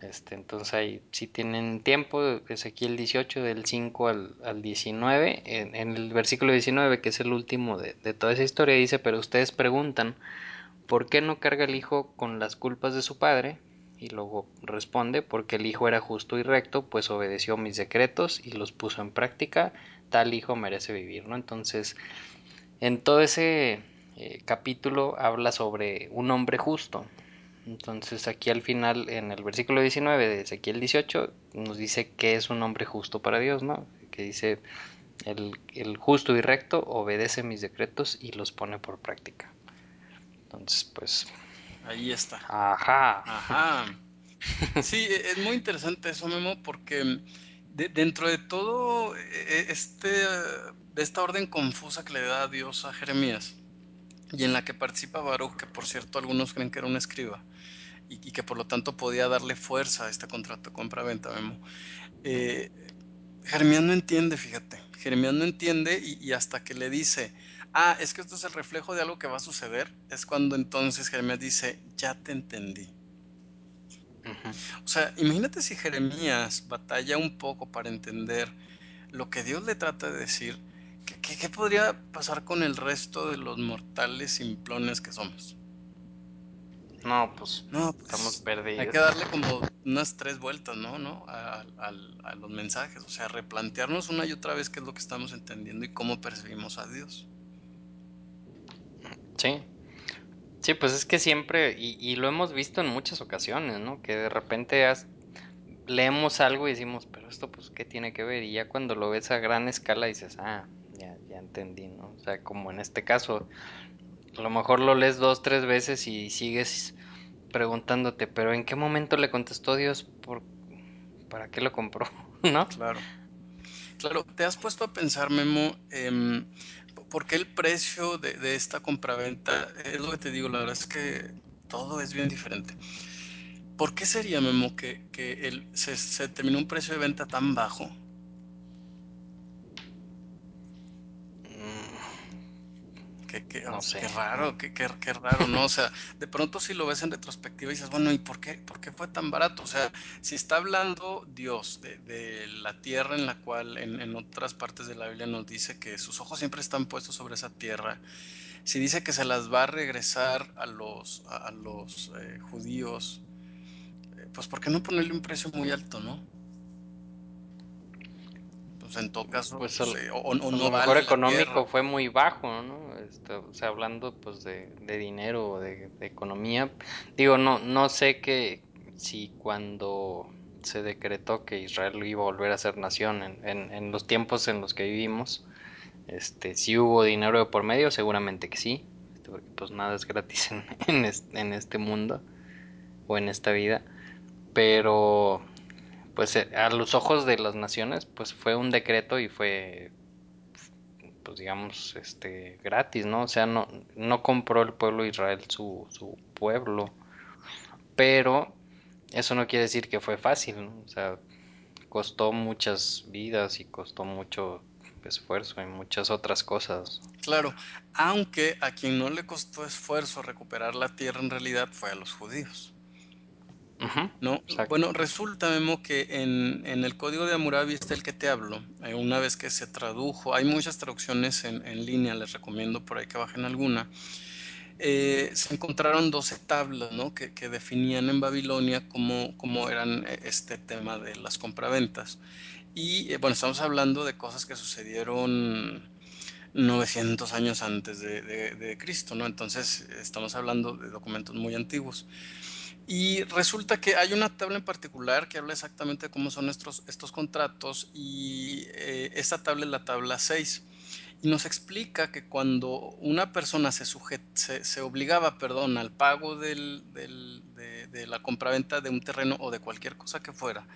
Este, entonces ahí si tienen tiempo, Ezequiel 18 del 5 al, al 19, en, el versículo 19 que es el último de, de, toda esa historia dice, pero ustedes preguntan, ¿por qué no carga el hijo con las culpas de su padre? Y luego responde, porque el hijo era justo y recto, pues obedeció mis decretos y los puso en práctica, tal hijo merece vivir, ¿no? Entonces, en todo ese eh, capítulo habla sobre un hombre justo, entonces aquí al final, en el versículo 19 de Ezequiel 18, nos dice que es un hombre justo para Dios, ¿no? Que dice, el, el justo y recto obedece mis decretos y los pone por práctica. Entonces, pues... Ahí está. Ajá. Ajá. Sí, e, es muy interesante eso, Memo, porque dentro de todo e, e, este, de esta orden confusa que le da Dios a Jeremías, y en la que participa Baruch, que por cierto algunos creen que era un escriba y, que por lo tanto podía darle fuerza a este contrato compra-venta, Memo. Eh, Jeremías no entiende, fíjate. Jeremías no entiende y, hasta que le dice, ah, es que esto es el reflejo de algo que va a suceder, es cuando entonces Jeremías dice, ya te entendí. O sea, imagínate si Jeremías batalla un poco para entender lo que Dios le trata de decir ¿Qué, podría pasar con el resto de los mortales simplones que somos? No, pues, no, pues, estamos perdidos. Hay que darle como unas tres vueltas, ¿no? ¿No? A, los mensajes. O sea, replantearnos una y otra vez qué es lo que estamos entendiendo y cómo percibimos a Dios. Sí. Sí, pues es que siempre, y, lo hemos visto en muchas ocasiones, ¿no? Que de repente leemos algo y decimos, pero esto, pues, ¿qué tiene que ver? Y ya cuando lo ves a gran escala dices, ah, entendí, ¿no? O sea, como en este caso, a lo mejor lo lees dos, tres veces y sigues preguntándote, pero ¿en qué momento le contestó Dios por para qué lo compró? ¿No? Claro. Claro, ¿te has puesto a pensar, Memo, eh, por qué el precio de, esta compraventa? Es lo que te digo, la verdad es que todo es bien diferente. ¿Por qué sería, Memo, que, que el, se, se terminó un precio de venta tan bajo Qué, qué, no sé. qué raro, qué, qué, qué, raro, ¿no? O sea, de pronto si lo ves en retrospectiva y dices, bueno, ¿y por qué, por qué fue tan barato? O sea, si está hablando Dios de, de la tierra en la cual en, en, otras partes de la Biblia nos dice que sus ojos siempre están puestos sobre esa tierra, si dice que se las va a regresar a los, a, los eh, judíos, eh, pues ¿por qué no ponerle un precio muy alto, no? Pues, en todo caso, pues pues, eh, o, no lo mejor económico fue muy bajo, ¿no? Este, o sea, hablando pues de, dinero o de, economía, digo, no, no sé que si cuando se decretó que Israel iba a volver a ser nación en, en, los tiempos en los que vivimos, este, si hubo dinero por medio, seguramente que sí, este, porque pues nada es gratis en, en este mundo o en esta vida, pero pues eh, a los ojos de las naciones, pues fue un decreto y fue, pues digamos, este, gratis, ¿no? O sea, no, no compró el pueblo de Israel su, su pueblo, pero eso no quiere decir que fue fácil, ¿no? O sea, costó muchas vidas y costó mucho esfuerzo y muchas otras cosas. Claro, aunque a quien no le costó esfuerzo recuperar la tierra en realidad fue a los judíos. ¿No? Bueno, resulta, Memo, que en, el código de Hammurabi está el que te hablo. Eh, una vez que se tradujo, hay muchas traducciones en, línea, les recomiendo por ahí que bajen alguna. Eh, se encontraron 12 tablas ¿no? que, definían en Babilonia cómo, cómo, eran eh, este tema de las compraventas. Y bueno, estamos hablando de cosas que sucedieron 900 años antes de, de Cristo, ¿no? Entonces estamos hablando de documentos muy antiguos. Y resulta que hay una tabla en particular que habla exactamente de cómo son estos, estos contratos y eh, esta tabla es la tabla 6 y nos explica que cuando una persona se, se, obligaba perdón, al pago del, del, de, de, la compraventa de un terreno o de cualquier cosa que fuera,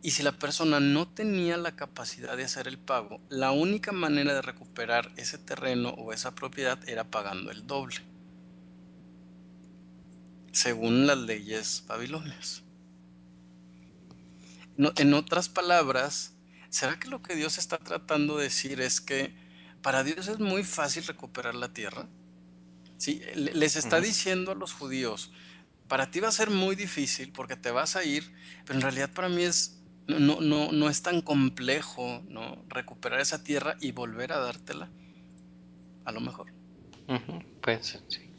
y si la persona no tenía la capacidad de hacer el pago, la única manera de recuperar ese terreno o esa propiedad era pagando el doble según las leyes babilonias. en otras palabras, ¿será que lo que Dios está tratando de decir es que para Dios es muy fácil recuperar la tierra? ¿Sí? Les está diciendo a los judíos, para ti va a ser muy difícil porque te vas a ir, pero en realidad para mí es, no, no, no es tan complejo ¿no? recuperar esa tierra y volver a dártela. A lo mejor. Pues sí.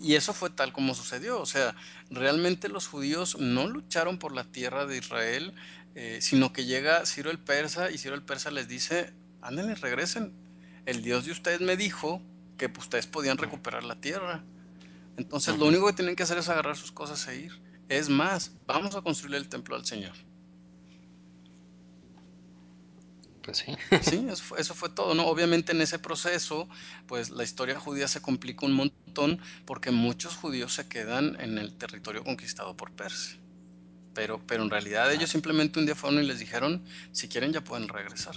Y eso fue tal como sucedió. O sea, realmente los judíos no lucharon por la tierra de Israel, eh, sino que llega Ciro el Persa y Ciro el Persa les dice, ándenle, regresen. El Dios de ustedes me dijo que ustedes podían recuperar la tierra. Entonces lo único que tienen que hacer es agarrar sus cosas e ir. Es más, vamos a construir el templo al Señor. Pues sí. sí, eso fue, todo, ¿no? Obviamente en ese proceso, pues la historia judía se complica un montón porque muchos judíos se quedan en el territorio conquistado por Persia. Pero, pero en realidad ellos simplemente un día fueron y les dijeron, si quieren ya pueden regresar.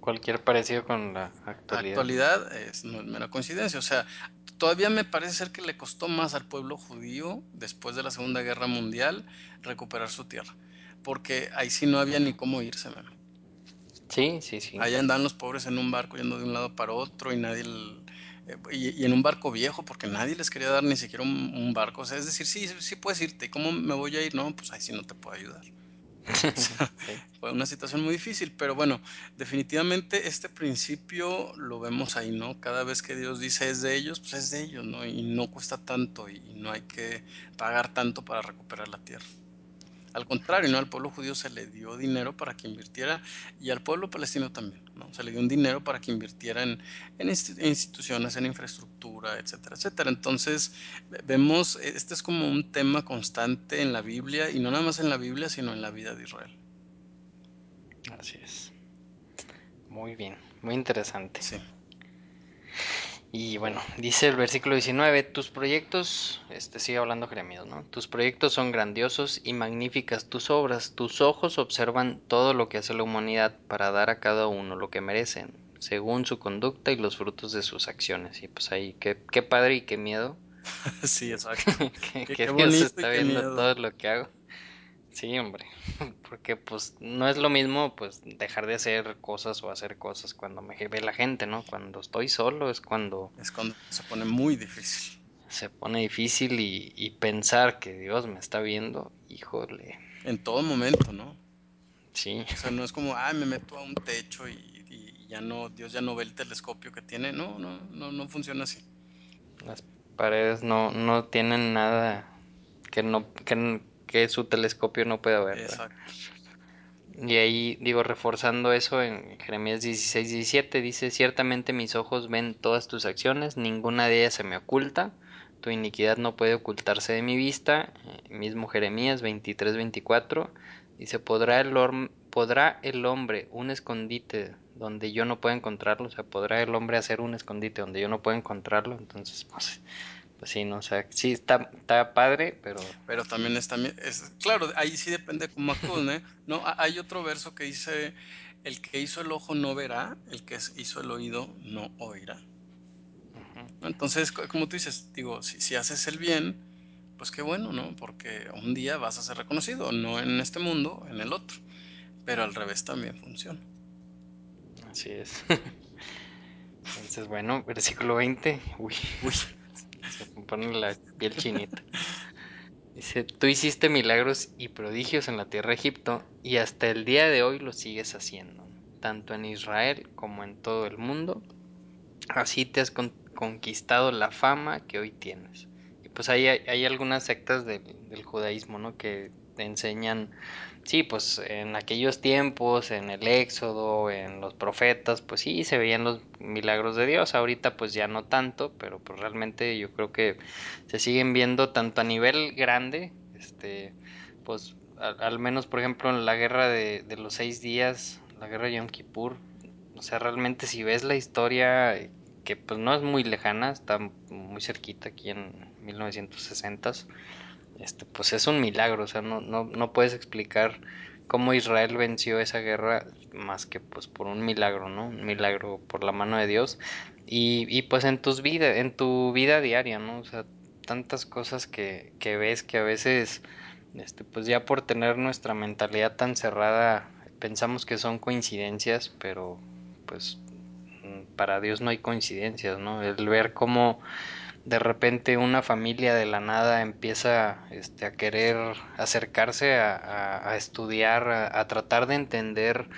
Cualquier parecido con la actualidad. actualidad es, no es mera coincidencia. O sea, todavía me parece ser que le costó más al pueblo judío después de la Segunda Guerra Mundial recuperar su tierra porque ahí sí no había ni cómo irse, man. Sí, sí, sí. Ahí andaban los pobres en un barco yendo de un lado para otro y nadie... Eh, y, en un barco viejo porque nadie les quería dar ni siquiera un, barco. O sea, es decir, sí, sí puedes irte. ¿Y cómo me voy a ir? No, pues ahí sí no te puedo ayudar. Fue una situación muy difícil, pero bueno, definitivamente este principio lo vemos ahí, ¿no? Cada vez que Dios dice es de ellos, pues es de ellos, ¿no? Y no cuesta tanto y no hay que pagar tanto para recuperar la tierra. Al contrario, ¿no? Al pueblo judío se le dio dinero para que invirtiera y al pueblo palestino también, ¿no? Se le dio un dinero para que invirtiera en, instituciones, en infraestructura, etcétera, etcétera. Entonces, vemos, este es como un tema constante en la Biblia y no nada más en la Biblia, sino en la vida de Israel. Así es. Muy bien, muy interesante. Sí. Y bueno, dice el versículo 19, tus proyectos, este sigue hablando Jeremías, ¿no? Tus proyectos son grandiosos y magníficas tus obras, tus ojos observan todo lo que hace la humanidad para dar a cada uno lo que merecen, según su conducta y los frutos de sus acciones. Y pues ahí, qué, qué padre y qué miedo. sí, exacto. que, Dios está viendo todo lo que hago. Sí, hombre, porque pues no es lo mismo pues dejar de hacer cosas o hacer cosas cuando me ve la gente, ¿no? Cuando estoy solo es cuando... Es cuando se pone muy difícil. Se pone difícil y, pensar que Dios me está viendo, híjole. En todo momento, ¿no? Sí. O sea, no es como, ay, me meto a un techo y, ya no, Dios ya no ve el telescopio que tiene. No, no, no, no funciona así. Las paredes no, no tienen nada que no, que, que su telescopio no pueda ver. Exacto. Y ahí, digo, reforzando eso en Jeremías 16, 17, dice, ciertamente mis ojos ven todas tus acciones, ninguna de ellas se me oculta, tu iniquidad no puede ocultarse de mi vista. Eh, mismo Jeremías 23, 24, dice, ¿podrá el, ¿podrá el hombre un escondite donde yo no pueda encontrarlo? O sea, ¿podrá el hombre hacer un escondite donde yo no pueda encontrarlo? Entonces, pues pues sí, no, o sea, sí está, está padre, pero... Pero también es, también, es, claro, ahí sí depende cómo actúes, ¿no? ¿no? Hay otro verso que dice, el que hizo el ojo no verá, el que hizo el oído no oirá. Entonces, como tú dices, digo, si, si haces el bien, pues qué bueno, ¿no? Porque un día vas a ser reconocido, no en este mundo, en el otro. Pero al revés también funciona. Así es. Entonces, bueno, versículo 20. Uy. Uy. Se pone la piel chinita. Dice, tú hiciste milagros y prodigios en la tierra de Egipto y hasta el día de hoy lo sigues haciendo, tanto en Israel como en todo el mundo. Así te has conquistado la fama que hoy tienes. Y pues hay, hay algunas sectas del, del judaísmo, ¿no? Que te enseñan Sí, pues en aquellos tiempos, en el Éxodo, en los profetas, pues sí, se veían los milagros de Dios. Ahorita pues ya no tanto, pero pues realmente yo creo que se siguen viendo tanto a nivel grande, este, pues al, menos por ejemplo en la guerra de, de, los seis días, la guerra de Yom Kippur, o sea, realmente si ves la historia, que pues no es muy lejana, está muy cerquita aquí en 1960s, este, pues es un milagro, o sea, no, no, no puedes explicar cómo Israel venció esa guerra más que pues por un milagro, ¿no? Un milagro por la mano de Dios y, y pues en tus vida, en tu vida diaria, ¿no? O sea, tantas cosas que, que ves que a veces, este, pues ya por tener nuestra mentalidad tan cerrada, pensamos que son coincidencias, pero pues para Dios no hay coincidencias, ¿no? El ver cómo de repente una familia de la nada empieza este, a querer acercarse a, estudiar, a, tratar de entender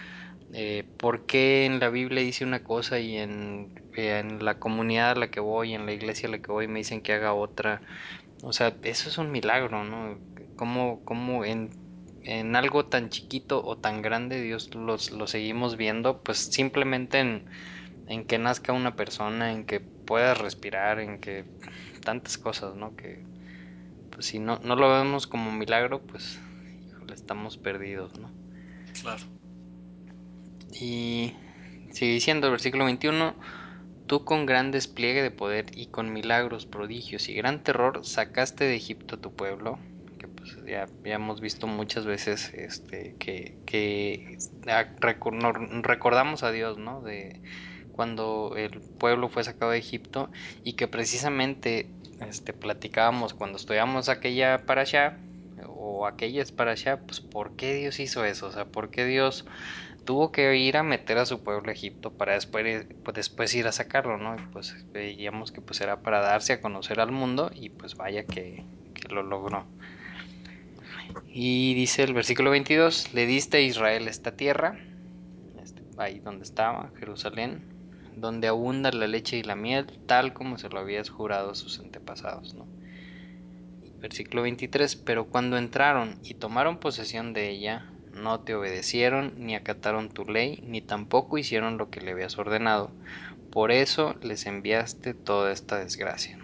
eh, por qué en la Biblia dice una cosa y en, en, la comunidad a la que voy, en la iglesia a la que voy me dicen que haga otra. O sea, eso es un milagro, ¿no? Como, en, en algo tan chiquito o tan grande Dios los, lo seguimos viendo, pues simplemente en, en que nazca una persona, en que puedas respirar, en que tantas cosas, ¿no? Que pues si no, no lo vemos como un milagro, pues híjole, estamos perdidos, ¿no? Claro. Y sigue diciendo el versículo 21, tú con gran despliegue de poder y con milagros, prodigios y gran terror sacaste de Egipto a tu pueblo, que pues ya, ya hemos visto muchas veces este, que, que recordamos a Dios, ¿no? De, cuando el pueblo fue sacado de Egipto y que precisamente este, platicábamos cuando estudiamos aquella para allá o aquellas para allá, pues ¿por qué Dios hizo eso? O sea, ¿por qué Dios tuvo que ir a meter a su pueblo a Egipto para después, pues, después ir a sacarlo, ¿no? Y pues veíamos que pues era para darse a conocer al mundo y pues vaya que, que lo logró. Y dice el versículo 22, le diste a Israel esta tierra, este, ahí donde estaba, Jerusalén, donde abunda la leche y la miel, tal como se lo habías jurado a sus antepasados. ¿no? Versículo 23, pero cuando entraron y tomaron posesión de ella, no te obedecieron, ni acataron tu ley, ni tampoco hicieron lo que le habías ordenado. Por eso les enviaste toda esta desgracia.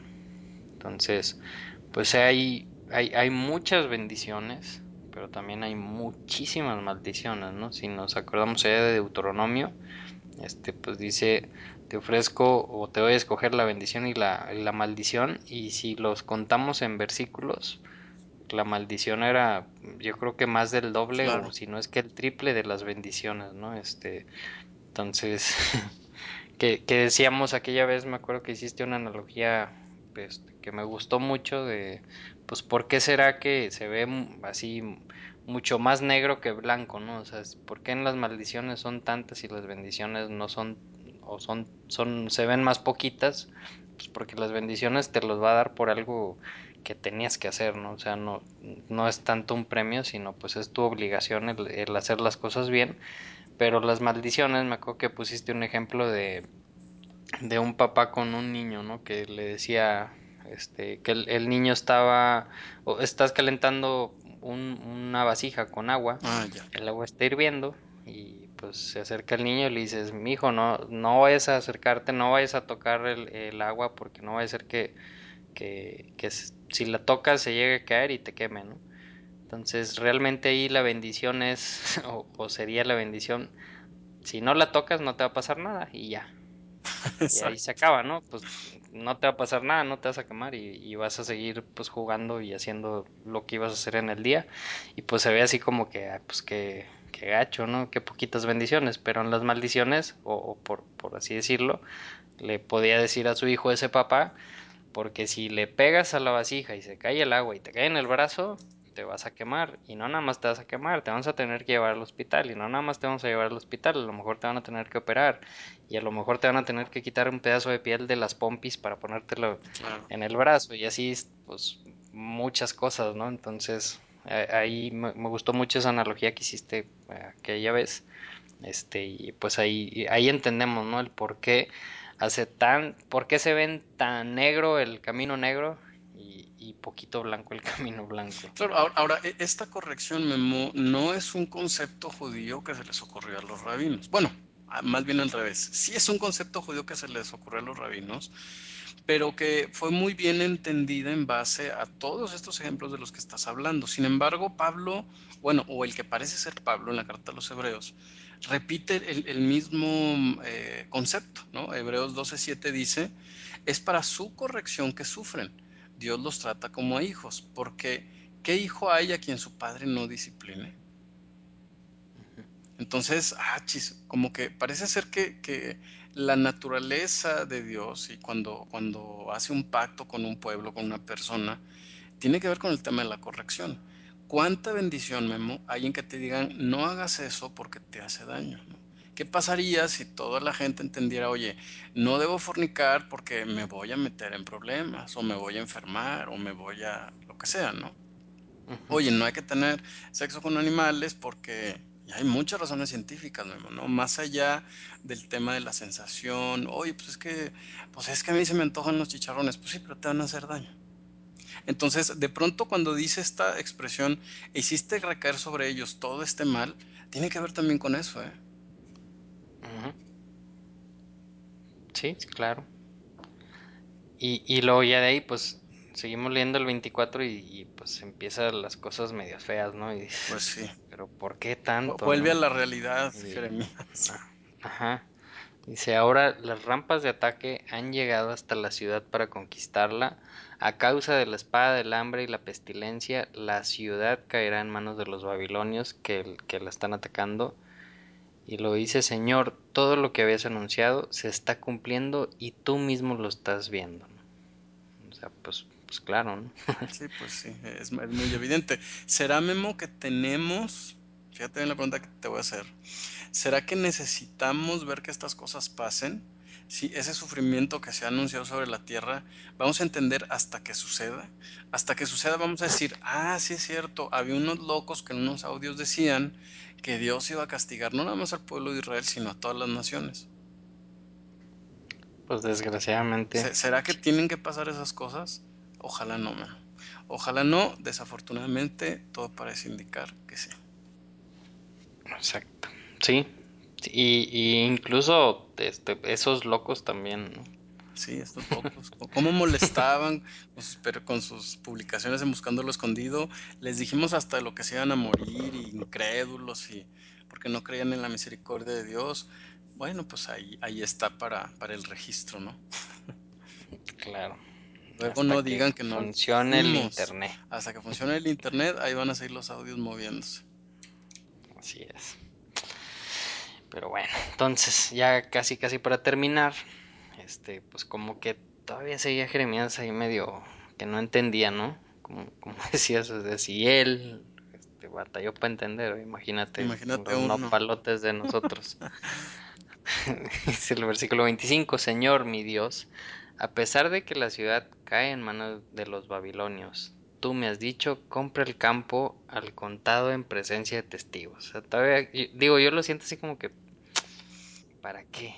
Entonces, pues hay, hay, hay muchas bendiciones, pero también hay muchísimas maldiciones, ¿no? Si nos acordamos de Deuteronomio, este pues dice te ofrezco o te voy a escoger la bendición y la, la maldición y si los contamos en versículos la maldición era yo creo que más del doble o si no es que el triple de las bendiciones no este entonces que, que, decíamos aquella vez me acuerdo que hiciste una analogía pues, que me gustó mucho de pues ¿por qué será que se ve así mucho más negro que blanco, ¿no? O sea, ¿por qué en las maldiciones son tantas y las bendiciones no son o son son se ven más poquitas? Pues porque las bendiciones te los va a dar por algo que tenías que hacer, ¿no? O sea, no, no es tanto un premio, sino pues es tu obligación el, hacer las cosas bien. Pero las maldiciones, me acuerdo que pusiste un ejemplo de, de un papá con un niño, ¿no? Que le decía, este, que el, niño estaba, o estás calentando una vasija con agua, ah, el agua está hirviendo y pues se acerca el niño y le dices, mi hijo, no, no vayas a acercarte, no vayas a tocar el, el agua porque no va a ser que, que, que, si la tocas se llegue a caer y te queme, ¿no? Entonces realmente ahí la bendición es, o, sería la bendición, si no la tocas no te va a pasar nada y ya. Y ahí se acaba, ¿no? Pues no te va a pasar nada, no te vas a quemar y, vas a seguir pues jugando y haciendo lo que ibas a hacer en el día. Y pues se ve así como que, ah, pues que, que gacho, ¿no? Que poquitas bendiciones, pero en las maldiciones, o, o por, por así decirlo, le podía decir a su hijo ese papá, porque si le pegas a la vasija y se cae el agua y te cae en el brazo, te vas a quemar. Y no nada más te vas a quemar, te vamos a tener que llevar al hospital. Y no nada más te vamos a llevar al hospital, a lo mejor te van a tener que operar. Y a lo mejor te van a tener que quitar un pedazo de piel de las pompis para ponértelo en el brazo. Y así, pues, muchas cosas, ¿no? Entonces, ahí me, gustó mucho esa analogía que hiciste eh, aquella vez. Este, y pues ahí, ahí entendemos, ¿no? El por qué hace tan, ¿por qué se ven tan negro el camino negro y, poquito blanco el camino blanco? Ahora, e, esta corrección, Memo, no es un concepto judío que se les ocurrió a los rabinos. Bueno, más bien al revés. Sí es un concepto judío que se les ocurrió a los rabinos, pero que fue muy bien entendida en base a todos estos ejemplos de los que estás hablando. Sin embargo, Pablo, bueno, o el que parece ser Pablo en la carta a los hebreos, repite el, mismo eh, concepto, ¿no? Hebreos 12:7 dice, es para su corrección que sufren. Dios los trata como a hijos, porque ¿qué hijo hay a quien su padre no discipline? Entonces, ah, chis, como que parece ser que, la naturaleza de Dios y cuando, cuando hace un pacto con un pueblo, con una persona, tiene que ver con el tema de la corrección. ¿Cuánta bendición, Memo, hay en que te digan no hagas eso porque te hace daño? ¿Qué pasaría si toda la gente entendiera, oye, no debo fornicar porque me voy a meter en problemas, o me voy a enfermar, o me voy a lo que sea, ¿no? Oye, no hay que tener sexo con animales porque hay muchas razones científicas, ¿no? Más allá del tema de la sensación, oye, pues es que, pues es que a mí se me antojan los chicharrones, pues sí, pero te van a hacer daño. Entonces, de pronto cuando dice esta expresión, hiciste recaer sobre ellos todo este mal, tiene que ver también con eso, ¿eh? Sí, claro. Y, y luego ya de ahí, pues, seguimos leyendo el 24 y, pues empiezan las cosas medio feas, ¿no? Y pues sí. Pero ¿por qué tanto? Vuelve a la realidad, Jeremías. Ajá. Dice, ahora las rampas de ataque han llegado hasta la ciudad para conquistarla. A causa de la espada del hambre y la pestilencia, la ciudad caerá en manos de los babilonios que, que la están atacando. Y lo dice, Señor, todo lo que habías anunciado se está cumpliendo y tú mismo lo estás viendo. O sea, pues, pues claro, ¿no? sí, pues sí, es, muy evidente. ¿Será, Memo, que tenemos, fíjate en la pregunta que te voy a hacer, ¿Será que necesitamos ver que estas cosas pasen? Si ese sufrimiento que se ha anunciado sobre la tierra, vamos a entender hasta que suceda. Hasta que suceda vamos a decir, ah, sí es cierto, había unos locos que en unos audios decían que Dios iba a castigar no nada más al pueblo de Israel, sino a todas las naciones. Pues desgraciadamente. ¿Será que tienen que pasar esas cosas? Ojalá no, Ojalá no, desafortunadamente todo parece indicar que sí. Exacto. Sí, y, incluso este, esos locos también, Sí, estos locos. ¿Cómo molestaban con sus, publicaciones en Buscando lo Escondido? Les dijimos hasta lo que se iban a morir, incrédulos, y porque no creían en la misericordia de Dios. Bueno, pues ahí, ahí está para, para el registro, ¿no? Claro. Luego no digan que, no funcione el internet. Hasta que funcione el internet, ahí van a seguir los audios moviéndose. Así es. Pero bueno, entonces ya casi casi para terminar, este, pues como que todavía seguía Jeremías ahí medio que no entendía, ¿no? como, como decías, o sea, si él este, batalló para entender, imagínate, imagínate los no palotes de nosotros. Dice el versículo 25, Señor mi Dios, a pesar de que la ciudad cae en manos de los babilonios, tú me has dicho, compra el campo al contado en presencia de testigos. O sea, todavía, digo, yo lo siento así como que, ¿para qué?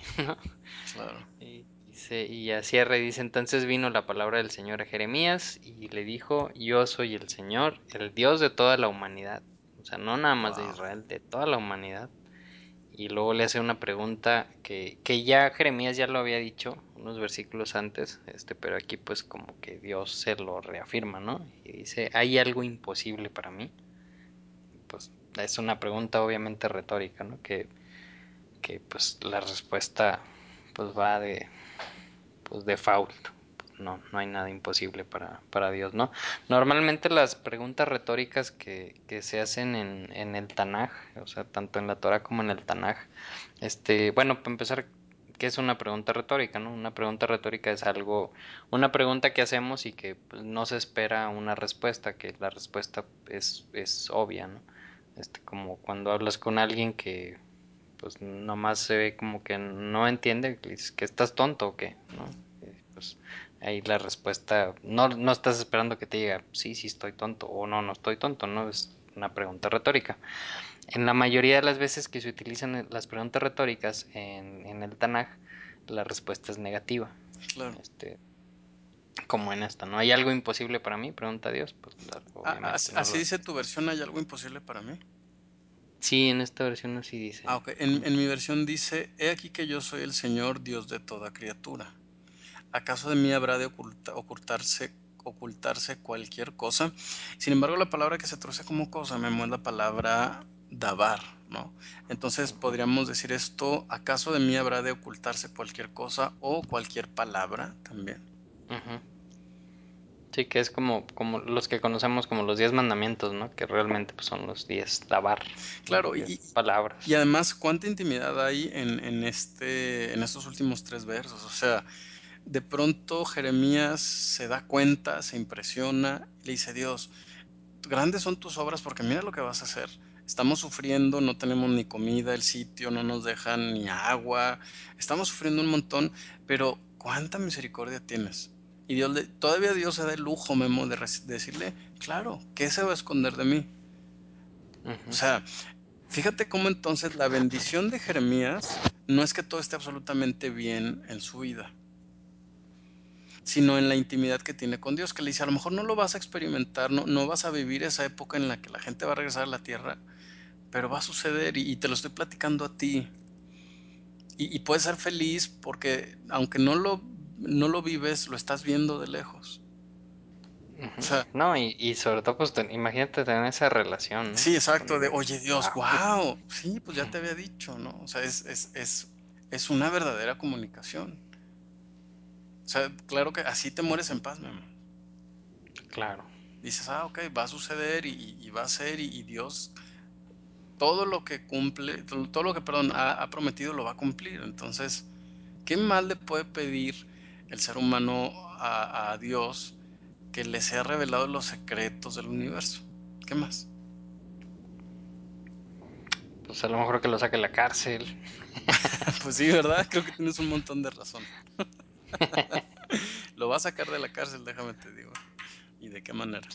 Claro. Y, dice, y a cierre dice, entonces vino la palabra del Señor a Jeremías y le dijo, yo soy el Señor, el Dios de toda la humanidad. O sea, no nada más de Israel, de toda la humanidad. Y luego le hace una pregunta que, que ya Jeremías ya lo había dicho unos versículos antes, este, pero aquí pues como que Dios se lo reafirma, ¿no? Y dice, ¿hay algo imposible para mí? Pues es una pregunta obviamente retórica, ¿no? Que, que pues la respuesta pues va de pues default no, no hay nada imposible para, para Dios, ¿no? Normalmente las preguntas retóricas que, que se hacen en, en, el Tanaj, o sea, tanto en la Torah como en el Tanaj, este, bueno, para empezar, ¿qué es una pregunta retórica, no? Una pregunta retórica es algo, una pregunta que hacemos y que pues, no se espera una respuesta, que la respuesta es, es obvia, ¿no? Este, como cuando hablas con alguien que pues nomás se ve como que no entiende, que estás tonto o qué, ¿no? Pues ahí la respuesta, no, no estás esperando que te diga, sí, sí estoy tonto o no, no estoy tonto, no es una pregunta retórica. En la mayoría de las veces que se utilizan las preguntas retóricas en, en el Tanaj, la respuesta es negativa. Claro. Este, como en esta, ¿no? ¿Hay algo imposible para mí? Pregunta Dios. Pues, ah, así, dice tu versión, ¿hay algo imposible para mí? Sí, en esta versión así dice. Ah, ok. En, en mi versión dice, he aquí que yo soy el Señor Dios de toda criatura. ¿acaso de mí habrá de ocultarse, ocultarse cualquier cosa? Sin embargo, la palabra que se traduce como cosa me mueve la palabra dabar, ¿no? Entonces podríamos decir esto, ¿acaso de mí habrá de ocultarse cualquier cosa o cualquier palabra también? Sí, que es como, como los que conocemos como los diez mandamientos, ¿no? Que realmente pues, son los diez dabar. Claro, y palabras. Y además, ¿cuánta intimidad hay en, en, este, en estos últimos tres versos? O sea, de pronto Jeremías se da cuenta, se impresiona, le dice Dios, grandes son tus obras porque mira lo que vas a hacer. Estamos sufriendo, no tenemos ni comida, el sitio no nos dejan ni agua, estamos sufriendo un montón, pero cuánta misericordia tienes. Y Dios le, todavía Dios se da el lujo, Memo, de, decirle, claro, ¿qué se va a esconder de mí? O sea, fíjate cómo entonces la bendición de Jeremías no es que todo esté absolutamente bien en su vida sino en la intimidad que tiene con Dios, que le dice, a lo mejor no lo vas a experimentar, no, no vas a vivir esa época en la que la gente va a regresar a la tierra, pero va a suceder y, te lo estoy platicando a ti. Y, puedes ser feliz porque aunque no lo, no lo vives, lo estás viendo de lejos. O sea, no, y, sobre todo, pues imagínate tener esa relación. Sí, exacto, de, oye Dios, wow. Sí, pues ya te había dicho, ¿no? O sea, es, es, es, es una verdadera comunicación. O sea, claro que así te mueres en paz, mi amor. Claro. Dices, ah, ok, va a suceder y, va a ser y, Dios todo lo que cumple, todo lo que, perdón, ha, prometido lo va a cumplir. Entonces, ¿qué más le puede pedir el ser humano a, a Dios que le sea revelado los secretos del universo? ¿Qué más? Pues a lo mejor que lo saque de la cárcel. pues sí, ¿verdad? Creo que tienes un montón de razón. Lo va a sacar de la cárcel, déjame te digo. ¿Y de qué manera?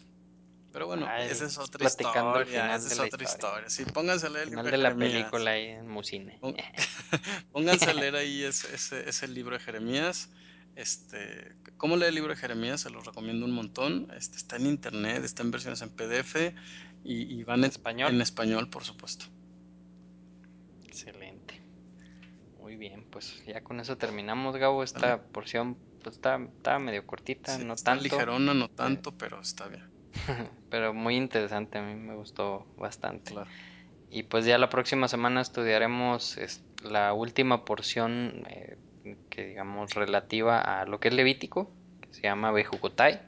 Pero bueno, esa es otra historia. Esa es otra historia. Sí, pónganse a leer el libro de, la película ahí en Musine. pónganse a leer ahí ese, ese, libro de Jeremías. Este, ¿Cómo leer el libro de Jeremías? Se los recomiendo un montón. Este, está en internet, está en versiones en PDF y, van en español. En español, por supuesto. Excelente. Muy bien, pues ya con eso terminamos, Gabo. Esta porción pues está, medio cortita, no está ligerona, no tanto, pero está bien. pero muy interesante, a mí me gustó bastante. Y pues ya la próxima semana estudiaremos la última porción eh, digamos relativa a lo que es Levítico, que se llama Bejucotai.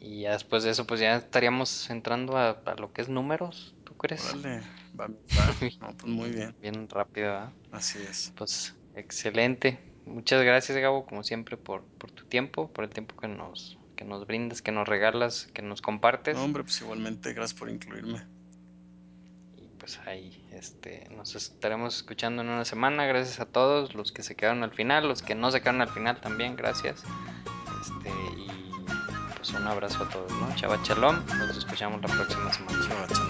Y ya después de eso pues ya estaríamos entrando a, lo que es números, ¿tú crees? Vale, va, pues muy bien. Bien rápido, Así es. Pues excelente. Muchas gracias, Gabo, como siempre, por, por tu tiempo, por el tiempo que nos, que nos brindas, que nos regalas, que nos compartes. hombre, pues igualmente, gracias por incluirme. Pues ahí, este, nos estaremos escuchando en una semana. Gracias a todos los que se quedaron al final, los que no se quedaron al final también, gracias. Este, y pues un abrazo a todos, ¿no? Chava Chalom, nos escuchamos la próxima semana.